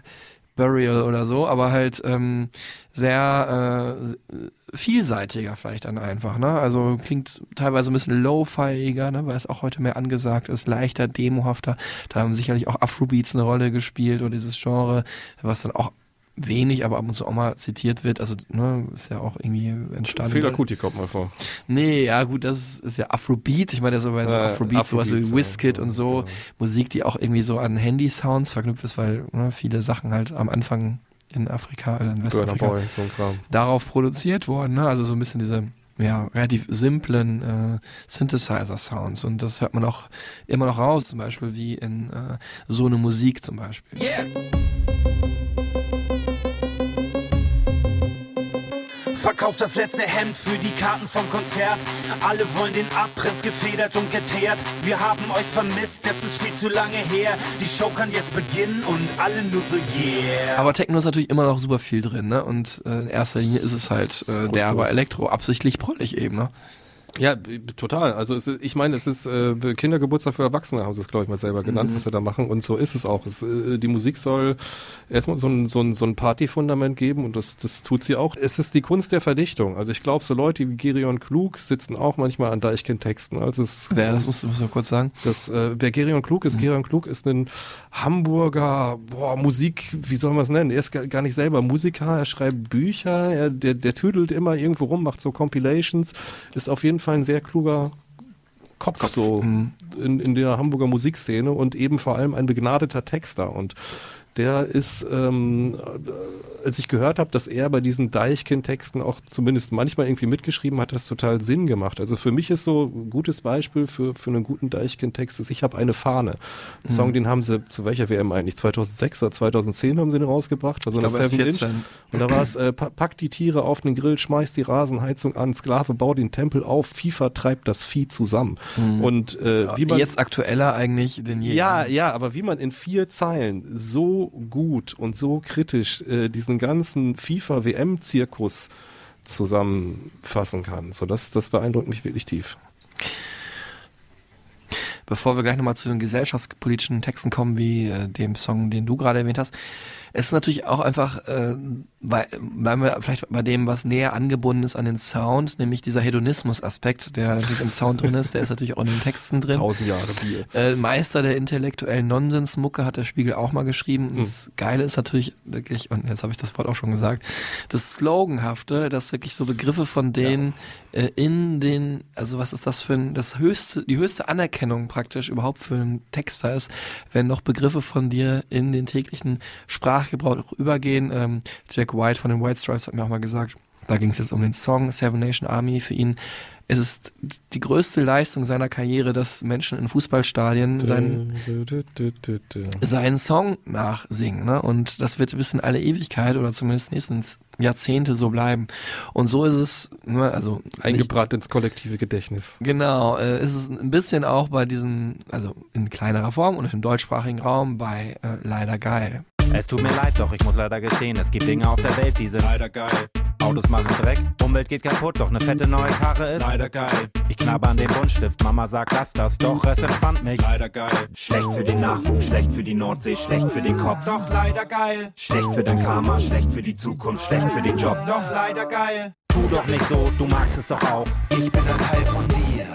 G: Burial oder so, aber halt ähm, sehr äh, vielseitiger vielleicht dann einfach, ne? Also klingt teilweise ein bisschen low-fiiger, ne? weil es auch heute mehr angesagt ist, leichter, demohafter. Da haben sicherlich auch Afrobeats eine Rolle gespielt oder dieses Genre, was dann auch wenig, aber ab und zu auch mal zitiert wird. Also, ne, ist ja auch irgendwie entstanden.
H: Fehler Kuti kommt mal vor.
G: Nee, ja gut, das ist, ist ja Afrobeat. Ich meine, das ist aber so
H: Äh,
G: Afrobeat, sowas wie
H: Afrobeats,
G: Wizkid und so. Musik, die auch irgendwie so an Handy-Sounds verknüpft ist, weil ne, viele Sachen halt am Anfang in Afrika oder in Westafrika
H: Boy, so ein Kram.
G: darauf produziert wurden. Ne? Also so ein bisschen diese ja, relativ simplen äh, Synthesizer-Sounds. Und das hört man auch immer noch raus, zum Beispiel wie in äh, so eine Musik zum Beispiel.
K: Verkauft das letzte Hemd für die Karten vom Konzert. Alle wollen den Abriss gefedert und geteert. Wir haben euch vermisst, es ist viel zu lange her. Die Show kann jetzt beginnen und alle nur so yeah.
G: Aber Techno ist natürlich immer noch super viel drin, ne? Und äh, in erster Linie ist es halt äh, der aber Elektro, absichtlich prollig eben, ne?
H: Ja, total. Also es, ich meine, es ist äh, Kindergeburtstag für Erwachsene, haben sie es, glaube ich, mal selber genannt,
G: Mhm.
H: was sie da machen. Und so ist es auch. Es, äh, die Musik soll erstmal so ein, so ein, so ein Partyfundament geben und das, das tut sie auch. Es ist die Kunst der Verdichtung. Also ich glaube, so Leute wie Gerion Klug sitzen auch manchmal an Deichkind-Texten. Also es,
G: Wer, das musst du, musst du kurz sagen.
H: Das, äh, wer Gerion Klug ist, Gerion Klug ist ein Hamburger boah, Musik, wie soll man es nennen? Er ist gar, gar nicht selber Musiker, er schreibt Bücher, er, der, der tüdelt immer irgendwo rum, macht so Compilations, ist auf jeden Fall ein sehr kluger Kopf, so in, in der Hamburger Musikszene und eben vor allem ein begnadeter Texter. Und der ist, ähm, äh, als ich gehört habe, dass er bei diesen Deichkind-Texten auch zumindest manchmal irgendwie mitgeschrieben hat, hat das total Sinn gemacht. Also für mich ist so ein gutes Beispiel für, für einen guten Deichkind-Text ist, ich habe eine Fahne. Ein
G: Mhm.
H: Song, den haben sie, zu welcher WM eigentlich? 2006 oder 2010 haben sie den rausgebracht. Also
G: Ich glaube,
H: 7 Inch.
G: 14.
H: Und da war es, äh, pa- pack die Tiere auf den Grill, schmeiß die Rasenheizung an, Sklave, bau den Tempel auf, FIFA treibt das Vieh zusammen.
G: Mhm.
H: Und äh, wie man
G: Jetzt aktueller eigentlich denn je.
H: ja, ja, aber wie man in vier Zeilen so gut und so kritisch äh, diesen ganzen FIFA-WM-Zirkus zusammenfassen kann, so das, das beeindruckt mich wirklich tief.
G: Bevor wir gleich nochmal zu den gesellschaftspolitischen Texten kommen, wie äh, dem Song, den du gerade erwähnt hast, es ist natürlich auch einfach, äh, weil, weil wir vielleicht bei dem, was näher angebunden ist an den Sound, nämlich dieser Hedonismus-Aspekt, der natürlich im Sound drin ist, der ist natürlich auch in den Texten drin.
H: Tausend Jahre Bier.
G: Äh, Meister der intellektuellen Nonsensmucke hat der Spiegel auch mal geschrieben. Und Das Geile ist natürlich wirklich, und jetzt habe ich das Wort auch schon gesagt, das Sloganhafte, dass wirklich so Begriffe von denen äh, in den, also was ist das für ein, das höchste, die höchste Anerkennung praktisch überhaupt für einen Texter ist, wenn noch Begriffe von dir in den täglichen Sprachgebrauch übergehen. Ähm, Jack White von den White Stripes hat mir auch mal gesagt, da ging es jetzt um den Song Seven Nation Army für ihn. Es ist die größte Leistung seiner Karriere, dass Menschen in Fußballstadien seinen, seinen Song nachsingen. Ne? Und das wird bis in alle Ewigkeit oder zumindest nächstens Jahrzehnte so bleiben. Und so ist es, ne, also
H: Eingebrannt ins kollektive Gedächtnis.
G: Genau, äh, ist es ein bisschen auch bei diesem, also in kleinerer Form und im deutschsprachigen Raum bei äh, Leider Geil.
T: Es tut mir leid, doch ich muss leider gestehen, es gibt Dinge auf der Welt, die sind leider geil. Autos machen Dreck, Umwelt geht kaputt, doch ne fette neue Karre ist leider geil. Ich knabber an den Buntstift, Mama sagt, lass das, doch es entspannt mich. Leider geil.
K: Schlecht für den Nachwuchs, schlecht für die Nordsee, schlecht für den Kopf. Doch leider geil. Schlecht für dein Karma, schlecht für die Zukunft, schlecht für den Job. Doch leider geil.
T: Tu doch nicht so, du magst es doch auch.
K: Ich bin ein Teil von dir.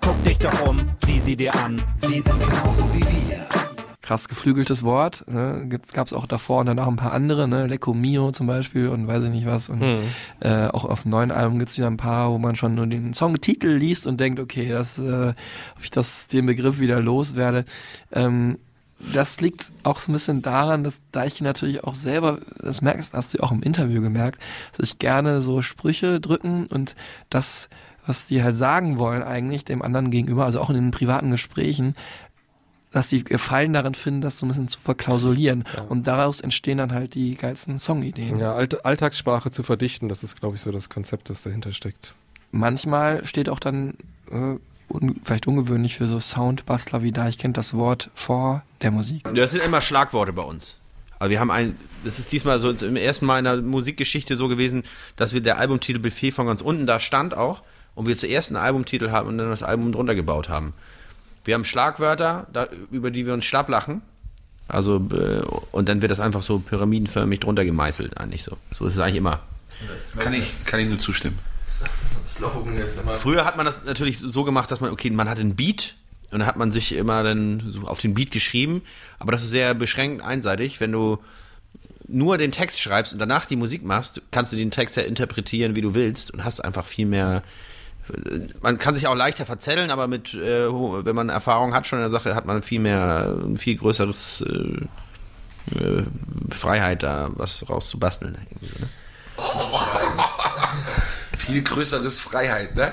T: Guck dich doch um, sieh sie dir an.
K: Sie sind genauso wie wir.
G: Krass geflügeltes Wort. Ne? Gab es auch davor und danach ein paar andere, ne? Lecco Mio zum Beispiel und weiß ich nicht was. Und
H: Hm.
G: äh, auch auf neuen Album gibt es wieder ein paar, wo man schon nur den Songtitel liest und denkt, okay, das, äh, ob ich das den Begriff wieder loswerde. Ähm, das liegt auch so ein bisschen daran, dass Deiche natürlich auch selber, das merkst, hast du auch im Interview gemerkt, dass ich gerne so Sprüche drücken und das, was die halt sagen wollen eigentlich dem anderen gegenüber, also auch in den privaten Gesprächen, dass die Gefallen darin finden, das so ein bisschen zu verklausulieren. Und daraus entstehen dann halt die geilsten Songideen.
H: Ja, Alt Alltagssprache zu verdichten, das ist, glaube ich, so das Konzept, das dahinter steckt.
G: Manchmal steht auch dann, äh, un vielleicht ungewöhnlich für so Soundbastler wie da, ich kennt das Wort vor der Musik.
Q: Das sind immer Schlagworte bei uns. Aber wir haben ein, das ist diesmal so im ersten Mal in der Musikgeschichte so gewesen, dass wir der Albumtitel Buffet von ganz unten da stand auch und wir zuerst einen Albumtitel haben und dann das Album drunter gebaut haben. Wir haben Schlagwörter, da, über die wir uns schlapp lachen. Also, äh, und dann wird das einfach so pyramidenförmig drunter gemeißelt, eigentlich so. So ist es eigentlich immer.
E: Kann ich, kann ich nur zustimmen.
Q: Slogan jetzt immer. Früher hat man das natürlich so gemacht, dass man, okay, man hat einen Beat und dann hat man sich immer dann so auf den Beat geschrieben, aber das ist sehr beschränkt einseitig. Wenn du nur den Text schreibst und danach die Musik machst, kannst du den Text ja interpretieren, wie du willst und hast einfach viel mehr. Man kann sich auch leichter verzetteln, aber mit, äh, wenn man Erfahrung hat schon in der Sache, hat man viel mehr, ein viel größeres äh, äh, Freiheit, da was rauszubasteln. Ne?
E: Viel größeres Freiheit, ne?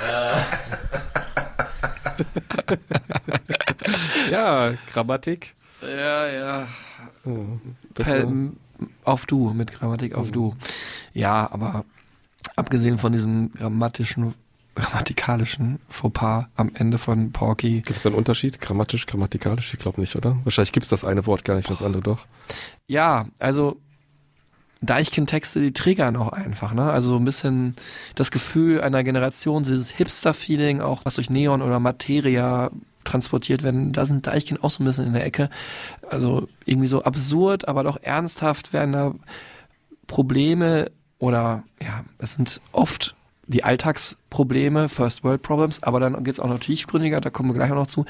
H: ja, Grammatik.
G: Ja, ja.
H: Oh,
G: Per, auf du, mit Grammatik auf du. Ja, aber abgesehen von diesem grammatischen, grammatikalischen Fauxpas am Ende von Porky.
H: Gibt es da einen Unterschied? Grammatisch, grammatikalisch? Ich glaube nicht, oder? Wahrscheinlich gibt es das eine Wort gar nicht, das andere doch.
G: Ja, also Deichkind-Texte, die triggern auch einfach, ne? Also so ein bisschen das Gefühl einer Generation, dieses Hipster-Feeling, auch was durch Neon oder Materia transportiert werden, da sind Deichkind auch so ein bisschen in der Ecke. Also irgendwie so absurd, aber doch ernsthaft werden da Probleme oder ja, es sind oft die Alltagsprobleme, First World Problems, aber dann geht's auch noch tiefgründiger, da kommen wir gleich auch noch zu.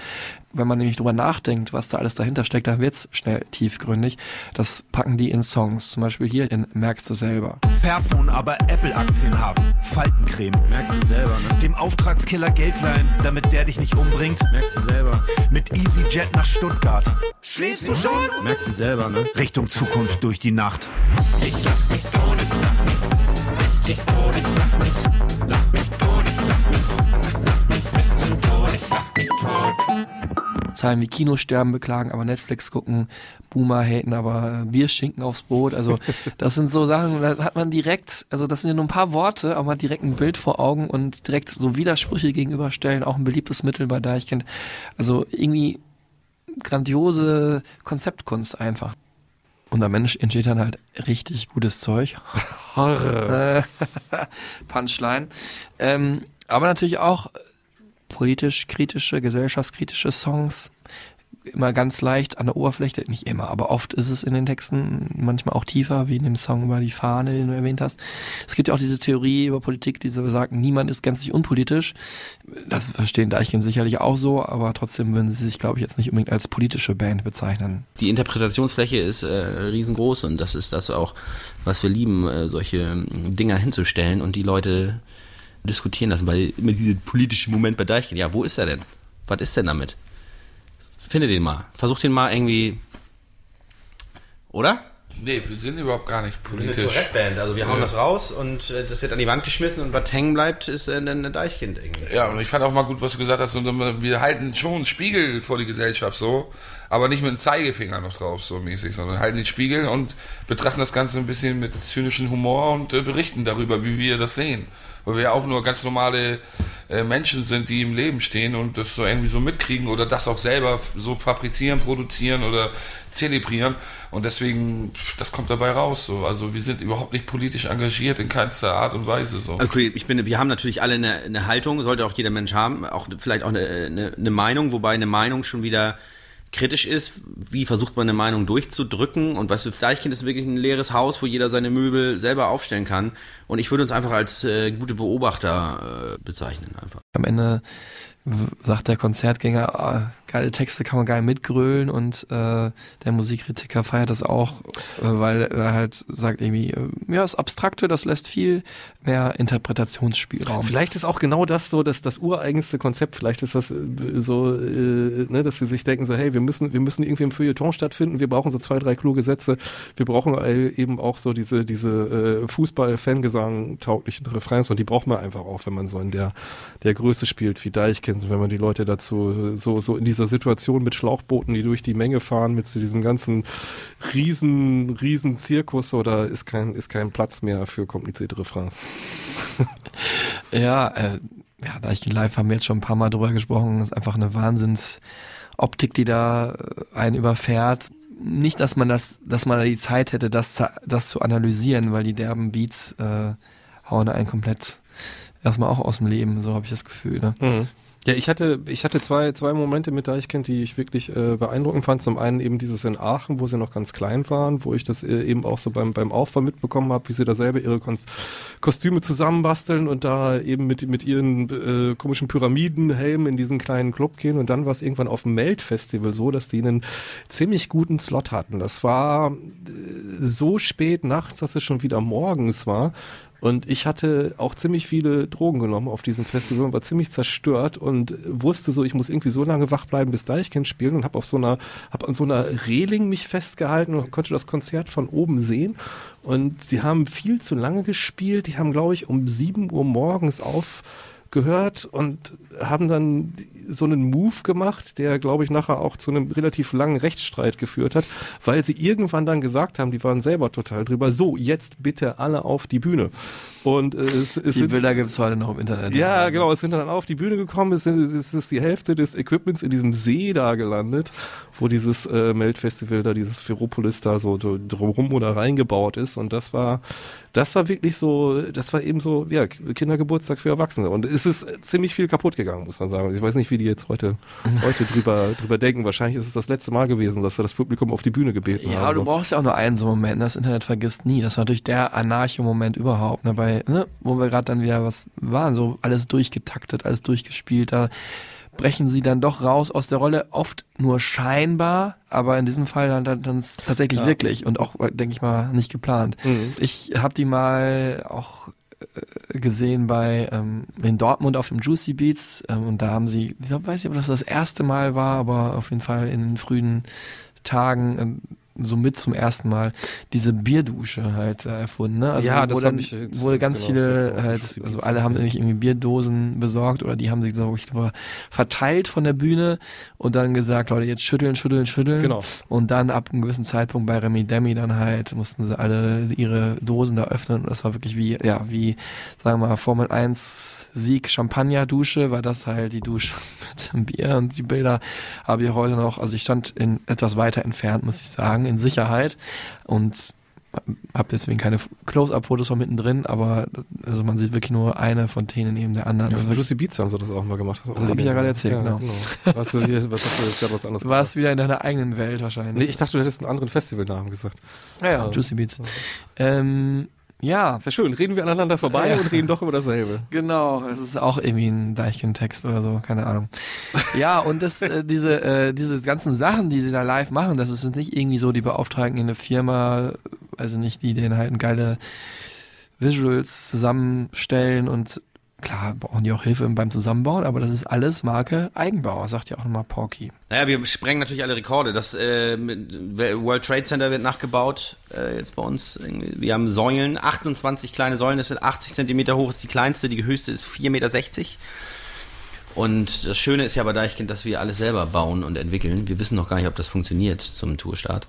G: Wenn man nämlich drüber nachdenkt, was da alles dahinter steckt, dann wird's schnell tiefgründig. Das packen die in Songs, zum Beispiel hier in Merkst du selber.
K: Fairphone, aber Apple-Aktien haben. Faltencreme. Merkst du selber, ne? Dem Auftragskiller Geld leihen, damit der dich nicht umbringt. Merkst du selber. Mit EasyJet nach Stuttgart. Schläfst du schon? Merkst du selber, ne? Richtung Zukunft durch die Nacht. Ich lach
G: Zahlen wie Kinosterben beklagen, aber Netflix gucken, Boomer haten, aber Bier schinken aufs Brot. Also das sind so Sachen, da hat man direkt, also das sind ja nur ein paar Worte, aber man hat direkt ein Bild vor Augen und direkt so Widersprüche gegenüberstellen, auch ein beliebtes Mittel bei Deichkind. Also irgendwie grandiose Konzeptkunst einfach. Und am Ende entsteht dann halt richtig gutes Zeug. Äh, Punchline. Ähm, aber natürlich auch politisch kritische, gesellschaftskritische Songs. Immer ganz leicht an der Oberfläche, nicht immer, aber oft ist es in den Texten manchmal auch tiefer, wie in dem Song über die Fahne, den du erwähnt hast. Es gibt ja auch diese Theorie über Politik, die sagt, niemand ist gänzlich unpolitisch. Das verstehen Deichkind sicherlich auch so, aber trotzdem würden sie sich, glaube ich, jetzt nicht unbedingt als politische Band bezeichnen.
Q: Die Interpretationsfläche ist äh, riesengroß und das ist das auch, was wir lieben, äh, solche Dinger hinzustellen und die Leute diskutieren lassen, weil immer dieser politische Moment bei Deichkind, ja, wo ist er denn? Was ist denn damit? Finde den mal. Versuch den mal irgendwie. Oder?
E: Nee, wir sind überhaupt gar nicht
Q: Wir sind eine
E: politisch.
Q: Tourette-Band, also wir hauen
E: Ja.
Q: das raus und äh, das wird an die Wand geschmissen und was hängen bleibt, ist äh, dann ein Deichkind irgendwie.
E: Ja, und ich fand auch mal gut, was du gesagt hast. Und wir halten schon einen Spiegel vor die Gesellschaft so, aber nicht mit dem Zeigefinger noch drauf so mäßig, sondern halten den Spiegel und betrachten das Ganze ein bisschen mit zynischem Humor und äh, berichten darüber, wie wir das sehen. Weil wir ja auch nur ganz normale äh, Menschen sind, die im Leben stehen und das so irgendwie so mitkriegen oder das auch selber so fabrizieren, produzieren oder zelebrieren. Und deswegen, das kommt dabei raus so. Also wir sind überhaupt nicht politisch engagiert in keinster Art und Weise so.
Q: Okay, ich bin, wir haben natürlich alle eine, eine Haltung, sollte auch jeder Mensch haben, auch vielleicht auch eine, eine, eine Meinung, wobei eine Meinung schon wieder kritisch ist. Wie versucht man eine Meinung durchzudrücken? Und weißt du, Fleischkind ist wirklich ein leeres Haus, wo jeder seine Möbel selber aufstellen kann. Und ich würde uns einfach als äh, gute Beobachter äh, bezeichnen einfach.
G: Am Ende sagt der Konzertgänger, ah, geile Texte kann man geil mitgrölen und äh, der Musikkritiker feiert das auch, äh, weil er halt sagt irgendwie, äh, ja, das Abstrakte, das lässt viel mehr Interpretationsspielraum.
H: Vielleicht ist auch genau das so das, das ureigenste Konzept. Vielleicht ist das äh, so, äh, ne, dass sie sich denken so, hey, wir müssen, wir müssen irgendwie im Feuilleton stattfinden. Wir brauchen so zwei, drei kluge Sätze. Wir brauchen äh, eben auch so diese, diese äh, Fußball-Fangesang tauglichen Refrains und die braucht man einfach auch, wenn man so in der, der Größe spielt wie Deichkind, wenn man die Leute dazu so, so in dieser Situation mit Schlauchbooten, die durch die Menge fahren, mit so diesem ganzen riesen, riesen Zirkus oder ist kein, ist kein Platz mehr für komplizierte Refrains.
G: Ja, äh, ja, da ich die live haben wir jetzt schon ein paar Mal drüber gesprochen, ist einfach eine Wahnsinnsoptik, die da äh, einen überfährt. nicht, dass man das, dass man da die Zeit hätte, das, zu- das zu analysieren, weil die derben Beats äh, hauen einen komplett erstmal auch aus dem Leben, so habe ich das Gefühl. Ne?
H: Mhm. Ja, ich hatte, ich hatte zwei, zwei Momente mit Deichkind, die ich wirklich äh, beeindruckend fand. Zum einen eben dieses in Aachen, wo sie noch ganz klein waren, wo ich das äh, eben auch so beim, beim Aufbau mitbekommen habe, wie sie da selber ihre Kons Kostüme zusammenbasteln und da eben mit, mit ihren äh, komischen Pyramidenhelmen in diesen kleinen Club gehen. Und dann war es irgendwann auf dem Melt-Festival so, dass die einen ziemlich guten Slot hatten. Das war äh, so spät nachts, dass es schon wieder morgens war. Und ich hatte auch ziemlich viele Drogen genommen auf diesem Festival und war ziemlich zerstört und wusste so, ich muss irgendwie so lange wach bleiben, bis Deichkind spielen und habe auf so einer, habe an so einer Reling mich festgehalten und konnte das Konzert von oben sehen. Und sie haben viel zu lange gespielt. Die haben, glaube ich, um 7 Uhr morgens aufgehört und haben dann so einen Move gemacht, der, glaube ich, nachher auch zu einem relativ langen Rechtsstreit geführt hat, weil sie irgendwann dann gesagt haben, die waren selber total drüber, so, jetzt bitte alle auf die Bühne. Und äh, es, es
G: Die
H: sind-
G: Bilder gibt's heute noch im Internet.
H: ja, genau. Es sind dann auf die Bühne gekommen. Es, sind, es ist die Hälfte des Equipments in diesem See da gelandet, wo dieses äh, Melt-Festival da, dieses Ferropolis da so so drumherum oder reingebaut ist. Und das war, das war wirklich so, das war eben so, ja, Kindergeburtstag für Erwachsene. Und es ist ziemlich viel kaputt gegangen, muss man sagen. Ich weiß nicht, wie die jetzt heute, heute drüber, drüber denken. Wahrscheinlich ist es das letzte Mal gewesen, dass sie das Publikum auf die Bühne gebeten
G: Ja,
H: haben.
G: aber du brauchst ja auch nur einen so Moment. ne? Das Internet vergisst nie. Das war natürlich der Anarcho-Moment überhaupt. Ne? Bei, ne? Wo wir gerade dann wieder was waren, so alles durchgetaktet, alles durchgespielt. Da brechen sie dann doch raus aus der Rolle. Oft nur scheinbar, aber in diesem Fall dann, dann, dann tatsächlich
H: Ja.
G: wirklich und auch, denke ich mal, nicht geplant.
H: Mhm.
G: Ich habe die mal auch gesehen bei ähm, in Dortmund auf dem Juicy Beats ähm, und da haben sie, ich weiß nicht, ob das das erste Mal war, aber auf jeden Fall in den frühen Tagen ähm, so mit zum ersten Mal diese Bierdusche halt äh, erfunden. Ne? Also
H: Ja,
G: wo
H: das
G: dann,
H: hab ich jetzt-
G: wo ganz
H: genau,
G: viele
H: das
G: halt,
H: auf Juicy
G: also alle haben sich irgendwie Bierdosen besorgt oder die haben sich so ich glaube, verteilt von der Bühne und dann gesagt, Leute, jetzt schütteln, schütteln, schütteln.
H: Genau.
G: Und dann ab einem gewissen Zeitpunkt bei Remy Demi dann halt mussten sie alle ihre Dosen da öffnen und das war wirklich wie, ja, wie, sagen wir mal, Formel 1 Sieg Champagner Dusche, war das halt die Dusche mit dem Bier und die Bilder habe ich heute noch, also ich stand in etwas weiter entfernt, muss ich sagen, in Sicherheit und habe deswegen keine Close-Up-Fotos von mittendrin, aber also man sieht wirklich nur eine Fontäne neben der anderen.
H: Ja,
G: Also
H: von Juicy Beats haben sie das auch mal gemacht. Das ist auch
G: Hab ich ja gerade erzählt,
H: ja,
G: genau.
H: Was, hier- was du jetzt gerade was anderes
G: warst wieder in deiner eigenen Welt wahrscheinlich.
H: Nee, ich dachte, du hättest einen anderen Festivalnamen gesagt.
G: Ja, ja, Juicy Beats. Ähm, ja.
H: Sehr schön. Reden wir aneinander vorbei
G: Ja.
H: und reden doch über dasselbe.
G: Genau, das ist auch irgendwie ein Deichkind-Text oder so, keine Ahnung. Ja, und das, äh, diese, äh, diese ganzen Sachen, die sie da live machen, das ist nicht irgendwie so, die beauftragen in eine Firma, also nicht, die denen halt geile Visuals zusammenstellen und klar brauchen die auch Hilfe beim Zusammenbauen, aber das ist alles Marke Eigenbau, sagt ja auch nochmal Porky.
Q: Naja, wir sprengen natürlich alle Rekorde. Das äh, World Trade Center wird nachgebaut äh, jetzt bei uns. Wir haben Säulen, 28 kleine Säulen, das sind 80 Zentimeter hoch, ist die kleinste, die höchste ist 4,60 Meter. Und das Schöne ist ja bei Deichkind, dass wir alles selber bauen und entwickeln. Wir wissen noch gar nicht, ob das funktioniert zum Tourstart.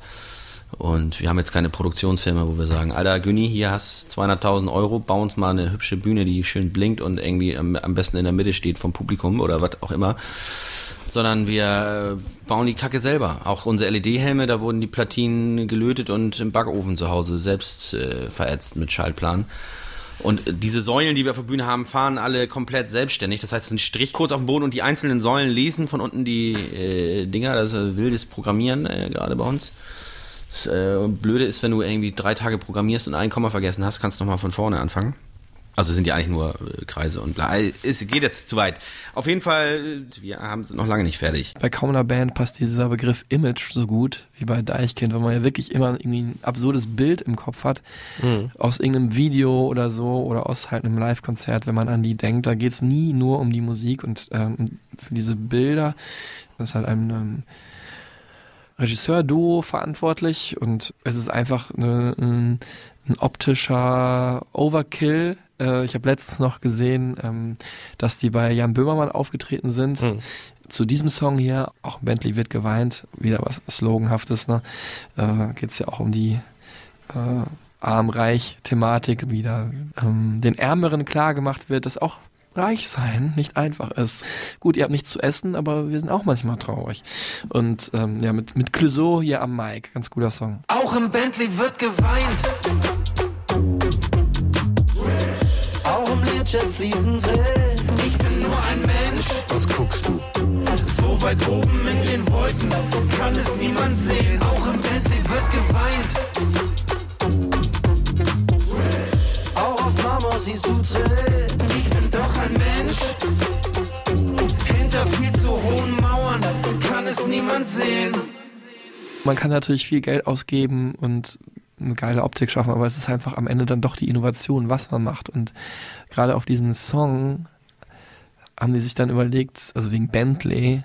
Q: Und wir haben jetzt keine Produktionsfirma, wo wir sagen, Alter, Günni, hier hast 200.000 Euro, bau uns mal eine hübsche Bühne, die schön blinkt und irgendwie am, am besten in der Mitte steht vom Publikum oder was auch immer. Sondern wir äh, bauen die Kacke selber. Auch unsere LED-Helme, da wurden die Platinen gelötet und im Backofen zu Hause selbst äh, verätzt mit Schaltplan. Und äh, diese Säulen, die wir auf der Bühne haben, fahren alle komplett selbstständig. Das heißt, es sind Strichcodes auf dem Boden und die einzelnen Säulen lesen von unten die äh, Dinger. Das ist wildes Programmieren äh, gerade bei uns. Das äh, Blöde ist, wenn du irgendwie drei Tage programmierst und ein Komma vergessen hast, kannst du nochmal von vorne anfangen. Also sind ja eigentlich nur äh, Kreise und bla. Es geht jetzt zu weit. Auf jeden Fall, äh, wir haben sind noch lange nicht fertig.
G: Bei kaum einer Band passt dieser Begriff Image so gut wie bei Deichkind, weil man ja wirklich immer irgendwie ein absurdes Bild im Kopf hat,
H: Mhm.
G: aus irgendeinem Video oder so oder aus halt einem Live-Konzert, wenn man an die denkt. Da geht's nie nur um die Musik und ähm, für diese Bilder das ist halt ein ähm, Regisseur-Duo verantwortlich und es ist einfach eine, ein, ein optischer Overkill. Äh, ich habe letztens noch gesehen, ähm, dass die bei Jan Böhmermann aufgetreten sind. Zu diesem Song hier, auch Bentley wird geweint, wieder was Sloganhaftes, ne? Äh, Geht es ja auch um die äh, Arm-Reich-Thematik, wie da ähm, den Ärmeren klar gemacht wird, dass auch reich sein nicht einfach ist. Gut, ihr habt nichts zu essen, aber wir sind auch manchmal traurig. Und ähm, ja, mit, mit Clouseau hier am Mic, ganz guter Song.
L: Auch im Bentley wird geweint. Auch im Learjet fließen Tränen. Ich bin nur ein Mensch.
F: Was guckst du?
L: So weit oben in den Wolken kann es niemand sehen. Auch im Bentley wird geweint. Auch auf Marmor siehst du Tränen. Ich bin doch ein Mensch. Hinter viel zu hohen Mauern kann es niemand sehen.
G: Man kann natürlich viel Geld ausgeben und eine geile Optik schaffen, aber es ist einfach am Ende dann doch die Innovation, was man macht. Und gerade auf diesen Song haben die sich dann überlegt, also wegen Bentley,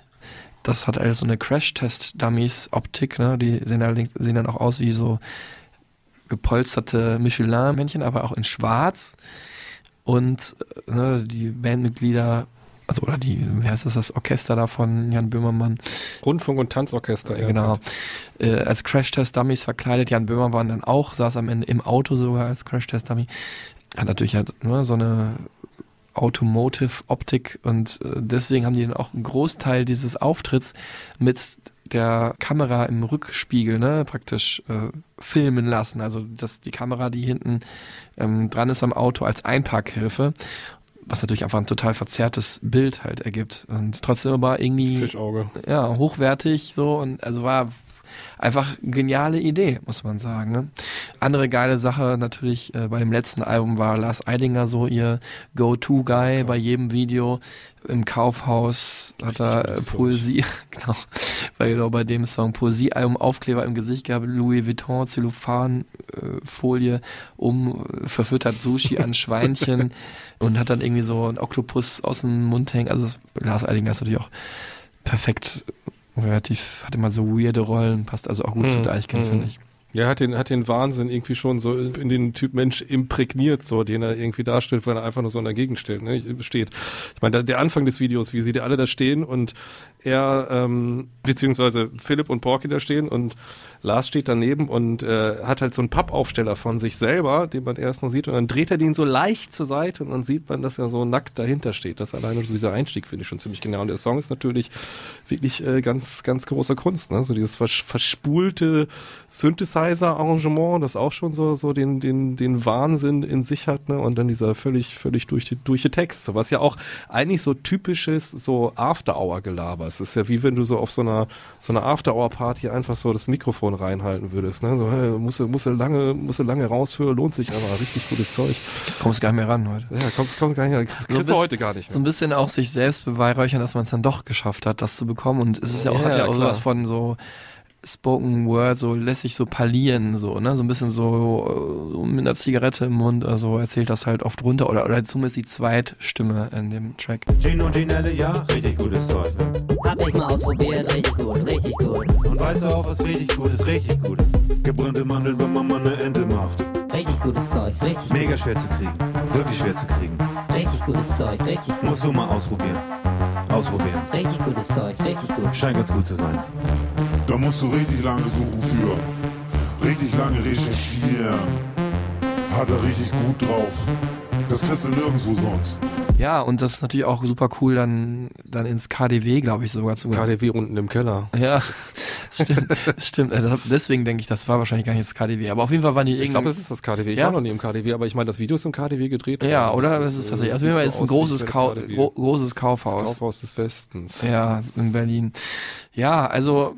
G: das hat alles so eine Crash-Test-Dummies-Optik, ne? Die sehen allerdings sehen dann auch aus wie so gepolsterte Michelin-Männchen, aber auch in schwarz. Und äh, ne, die Bandmitglieder, also oder die, wie heißt das, das Orchester da von Jan Böhmermann.
H: Rundfunk- und Tanzorchester, ja.
G: Genau. Äh, als Crash-Test-Dummies verkleidet. Jan Böhmermann dann auch, saß am Ende im Auto sogar als Crash-Test-Dummy. Hat natürlich halt ne, so eine Automotive-Optik und äh, deswegen haben die dann auch einen Großteil dieses Auftritts mit der Kamera im Rückspiegel, ne, praktisch äh, filmen lassen. Also dass die Kamera, die hinten ähm, dran ist am Auto, als Einparkhilfe, was natürlich einfach ein total verzerrtes Bild halt ergibt. Und trotzdem aber irgendwie
H: Fischauge.
G: ja, hochwertig so und also war einfach geniale Idee, muss man sagen. Ne? Andere geile Sache natürlich äh, bei dem letzten Album war Lars Eidinger so ihr Go-To-Guy bei jedem Video im Kaufhaus hat er äh, Poesie, genau, weil genau bei dem Song Poesiealbum Aufkleber im Gesicht gehabt, Louis Vuitton Zellophan äh, Folie um, verfüttert Sushi an Schweinchen und hat dann irgendwie so ein Oktopus aus dem Mund hängen. Also es- Lars Eidinger ist natürlich auch perfekt relativ, hat immer so weirde Rollen, passt also auch gut zu
H: Mhm,
G: Deichkind,
H: mhm.
G: finde ich.
H: Ja, hat den, hat den Wahnsinn irgendwie schon so in den Typ Mensch imprägniert, so, den er irgendwie darstellt, weil er einfach nur so dagegen steht, ne, steht. Ich meine, der, der Anfang des Videos, wie sie da alle da stehen und er, ähm, beziehungsweise Philipp und Porky da stehen und Lars steht daneben und äh, hat halt so einen Pappaufsteller von sich selber, den man erst noch sieht und dann dreht er den so leicht zur Seite und dann sieht man, dass er so nackt dahinter steht. Das alleine so dieser Einstieg finde ich schon ziemlich genau. Und der Song ist natürlich wirklich äh, ganz, ganz großer Kunst, ne? So dieses vers verspulte Synthesizer-Arrangement, das auch schon so, so den, den, den Wahnsinn in sich hat, ne? Und dann dieser völlig, völlig durch die, durch die Text, so, was ja auch eigentlich so typisches, so After-Hour-Gelaber. Es ist ja wie wenn du so auf so einer, so einer After-Hour-Party einfach so das Mikrofon reinhalten würdest, ne? So, hey, musst du, musst du lange, musst du lange raus für, lohnt sich aber, richtig gutes Zeug.
G: Kommst gar nicht mehr ran heute.
H: Ja, kommst, kommst gar nicht,
G: So ein
H: kriegst du
G: bisschen-
H: heute gar nicht
G: So ein bisschen auch sich selbst beweihräuchern, dass man es dann doch geschafft hat, das zu bekommen. Und es ist ja auch,
H: Ja,
G: hat ja auch
H: klar.
G: sowas von so Spoken Word, so lässt sich so parlieren, so, ne? So ein bisschen so äh, mit einer Zigarette im Mund, also erzählt das halt oft runter. Oder, oder zumindest die Zweitstimme in dem Track.
K: Gino Ginelle, ja, richtig gutes Zeug. Ne?
U: Hab ich mal ausprobiert, richtig gut, richtig gut.
K: Und weißt du auch, was richtig gut ist, richtig gut ist? Gebrannte Mandeln, wenn Mama eine Ente macht.
U: Richtig gutes Zeug, richtig
K: Mega schwer zu kriegen, wirklich schwer zu kriegen.
U: Richtig gutes Zeug, richtig gut.
K: Musst du mal ausprobieren. Ausprobieren.
U: Richtig gutes Zeug, richtig gut.
K: Scheint ganz gut zu sein.
F: Da musst du richtig lange suchen für. Richtig lange recherchieren. Hat er richtig gut drauf. Das kriegst du nirgendwo sonst.
G: Ja, und das ist natürlich auch super cool, dann, dann ins KDW, glaube ich, sogar zu
H: KDW unten im Keller.
G: Ja, stimmt, stimmt. Also deswegen denke ich, das war wahrscheinlich gar nicht das KDW. Aber auf jeden Fall waren die irgendwie.
H: Ich glaube, es ist das KDW. Ich
G: Ja?
H: war noch nie im KDW, aber ich meine, das Video ist im KDW gedreht.
G: Ja, oder?
H: Das
G: Es ist
H: äh,
G: tatsächlich. Also auf jeden Fall ist ein
H: aus,
G: großes, Kau großes Kaufhaus.
H: Das Kaufhaus des Westens.
G: Ja, in Berlin. Ja, also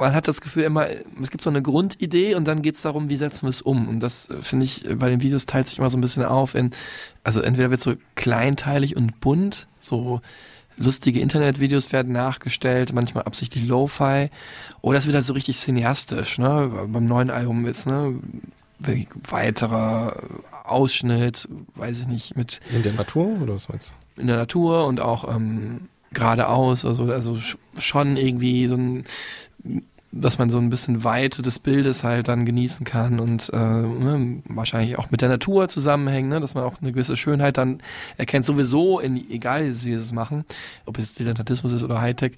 G: man hat das Gefühl immer, es gibt so eine Grundidee und dann geht es darum, wie setzen wir es um. Und das äh, finde ich, äh, bei den Videos teilt sich immer so ein bisschen auf in, also entweder wird so kleinteilig und bunt, so lustige Internetvideos werden nachgestellt, manchmal absichtlich Lo-Fi, oder es wird halt so richtig cineastisch, ne? Beim neuen Album wird's, ne? Weiterer Ausschnitt, weiß ich nicht, mit
H: In der Natur oder was meinst
G: in der Natur und auch ähm, geradeaus, also, also sch- schon irgendwie so ein, dass man so ein bisschen Weite des Bildes halt dann genießen kann und äh, ne, wahrscheinlich auch mit der Natur zusammenhängen, ne, dass man auch eine gewisse Schönheit dann erkennt, sowieso, in, egal wie sie es machen, ob es Dilettantismus ist oder Hightech.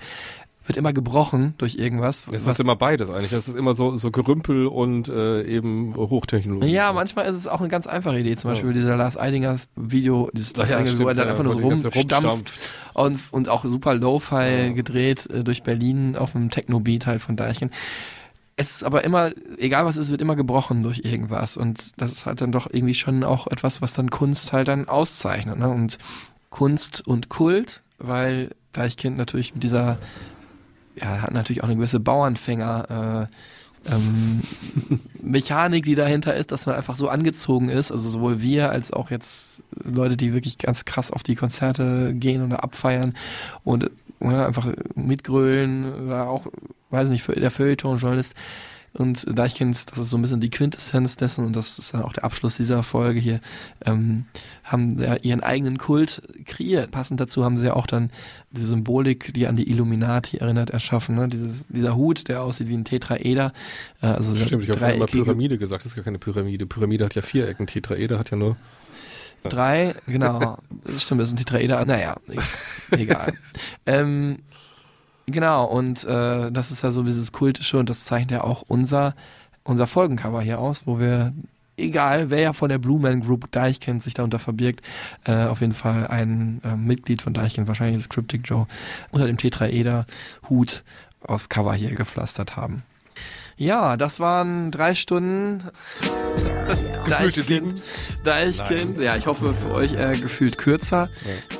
G: Wird immer gebrochen durch irgendwas.
H: Es ist immer beides eigentlich. Das ist immer so, so Gerümpel und äh, eben Hochtechnologie.
G: Ja, manchmal ist es auch eine ganz einfache Idee. Zum
H: Ja.
G: Beispiel dieser Lars Eidingers Video, dieses Lars
H: Ja,
G: Eidinger, wo er
H: stimmt,
G: dann
H: ja,
G: einfach nur so
H: ganze
G: rumstampft und, und auch super Lo-Fi gedreht äh, durch Berlin auf einem Techno-Beat halt von Deichkind. Es ist aber immer, egal was ist, wird immer gebrochen durch irgendwas und das ist halt dann doch irgendwie schon auch etwas, was dann Kunst halt dann auszeichnet. Ne? Und Kunst und Kult, weil Deichkind natürlich mit dieser, ja, hat natürlich auch eine gewisse Bauernfänger, äh, ähm, Mechanik, die dahinter ist, dass man einfach so angezogen ist, also sowohl wir als auch jetzt Leute, die wirklich ganz krass auf die Konzerte gehen oder abfeiern und ja, einfach mitgrölen oder auch, weiß nicht, der Feuilleton-Journalist. Und Deichkind, das ist so ein bisschen die Quintessenz dessen und das ist dann auch der Abschluss dieser Folge hier, ähm, haben ja ihren eigenen Kult kreiert. Passend dazu haben sie ja auch dann die Symbolik, die an die Illuminati erinnert, erschaffen. Ne? Dieses, dieser Hut, der aussieht wie ein Tetraeder. Äh, also
H: Stimmt, ich habe
G: dreieckige-
H: Pyramide gesagt. Das ist gar keine Pyramide. Pyramide hat ja vier Ecken. Tetraeder hat ja nur.
G: Drei, genau. Das stimmt, das ist ein Tetraeder. Naja, egal. ähm, genau, und äh, das ist ja so dieses Kultische und das zeichnet ja auch unser, unser Folgencover hier aus, wo wir, egal wer ja von der Blue Man Group Deichkind sich darunter verbirgt, äh, auf jeden Fall ein äh, Mitglied von Deichkind, wahrscheinlich das Cryptic Joe, unter dem Tetraeder-Hut aufs Cover hier gepflastert haben. Ja, das waren drei Stunden. Deichkind. Deichkind. Ja, ich hoffe für euch äh, gefühlt kürzer.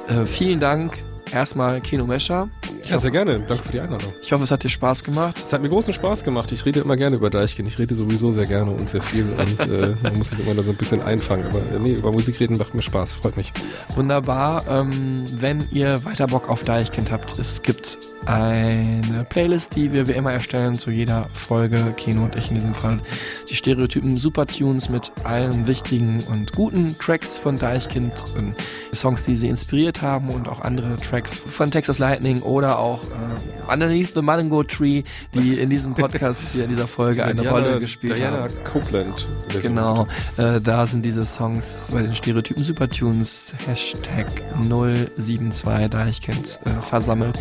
G: Äh, vielen Dank erstmal Keno Mescher.
H: Ja, sehr gerne. Danke für die Einladung.
G: Ich hoffe, es hat dir Spaß gemacht.
H: Es hat mir großen Spaß gemacht. Ich rede immer gerne über Deichkind. Ich rede sowieso sehr gerne und sehr viel und äh, man muss sich immer da so ein bisschen einfangen. Aber äh, nee, über Musik reden macht mir Spaß. Freut mich.
G: Wunderbar. Ähm, wenn ihr weiter Bock auf Deichkind habt, es gibt eine Playlist, die wir wie immer erstellen zu jeder Folge, Keno und ich in diesem Fall. Die Stereotypen Supertunes mit allen wichtigen und guten Tracks von Deichkind und Songs, die sie inspiriert haben und auch andere Tracks von Texas Lightning oder auch äh, Underneath the Mango Tree, die in diesem Podcast hier in dieser Folge eine
H: Diana-
G: Rolle gespielt
H: Diana
G: haben.
H: Copeland.
G: Genau, äh, da sind diese Songs bei den Stereotypen Supertunes Hashtag 072 Deichkind äh, versammelt.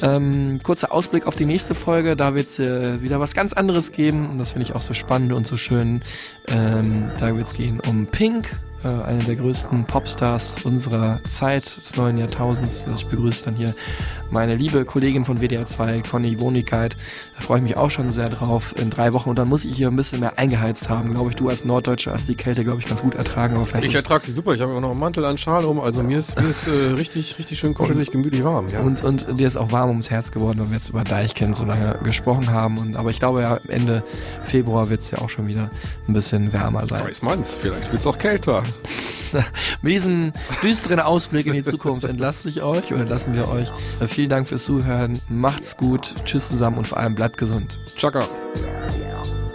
G: Ähm, kurzer Ausblick auf die nächste Folge, da wird es äh, wieder was ganz anderes geben und das finde ich auch so spannend und so schön. Ähm, da wird es gehen um Pink, äh, eine der größten Popstars unserer Zeit, des neuen Jahrtausends. Ich begrüße dann hier meine liebe Kollegin von WDR 2, Conny Wohnigkeit. Da freue ich mich auch schon sehr drauf in drei Wochen. Und dann muss ich hier ein bisschen mehr eingeheizt haben. Glaube ich, du als Norddeutscher hast die Kälte, glaube ich, ganz gut ertragen.
H: Ich ertrage sie super. Ich habe auch noch einen Mantel an Schal um. Also mir ist, mir ist äh, richtig, richtig schön kuschelig, gemütlich warm. Ja.
G: Und, und dir ist auch warm ums Herz geworden, weil wir jetzt über Deichkind so lange gesprochen haben. Und, aber ich glaube ja, Ende Februar wird es ja auch schon wieder ein bisschen wärmer sein.
H: Weiß man's, vielleicht wird's auch kälter.
G: Mit diesem düsteren Ausblick in die Zukunft entlasse ich euch oder lassen wir euch. Vielen Dank fürs Zuhören. Macht's gut. Tschüss zusammen und vor allem bleibt gesund.
H: Chaka.
S: Yeah.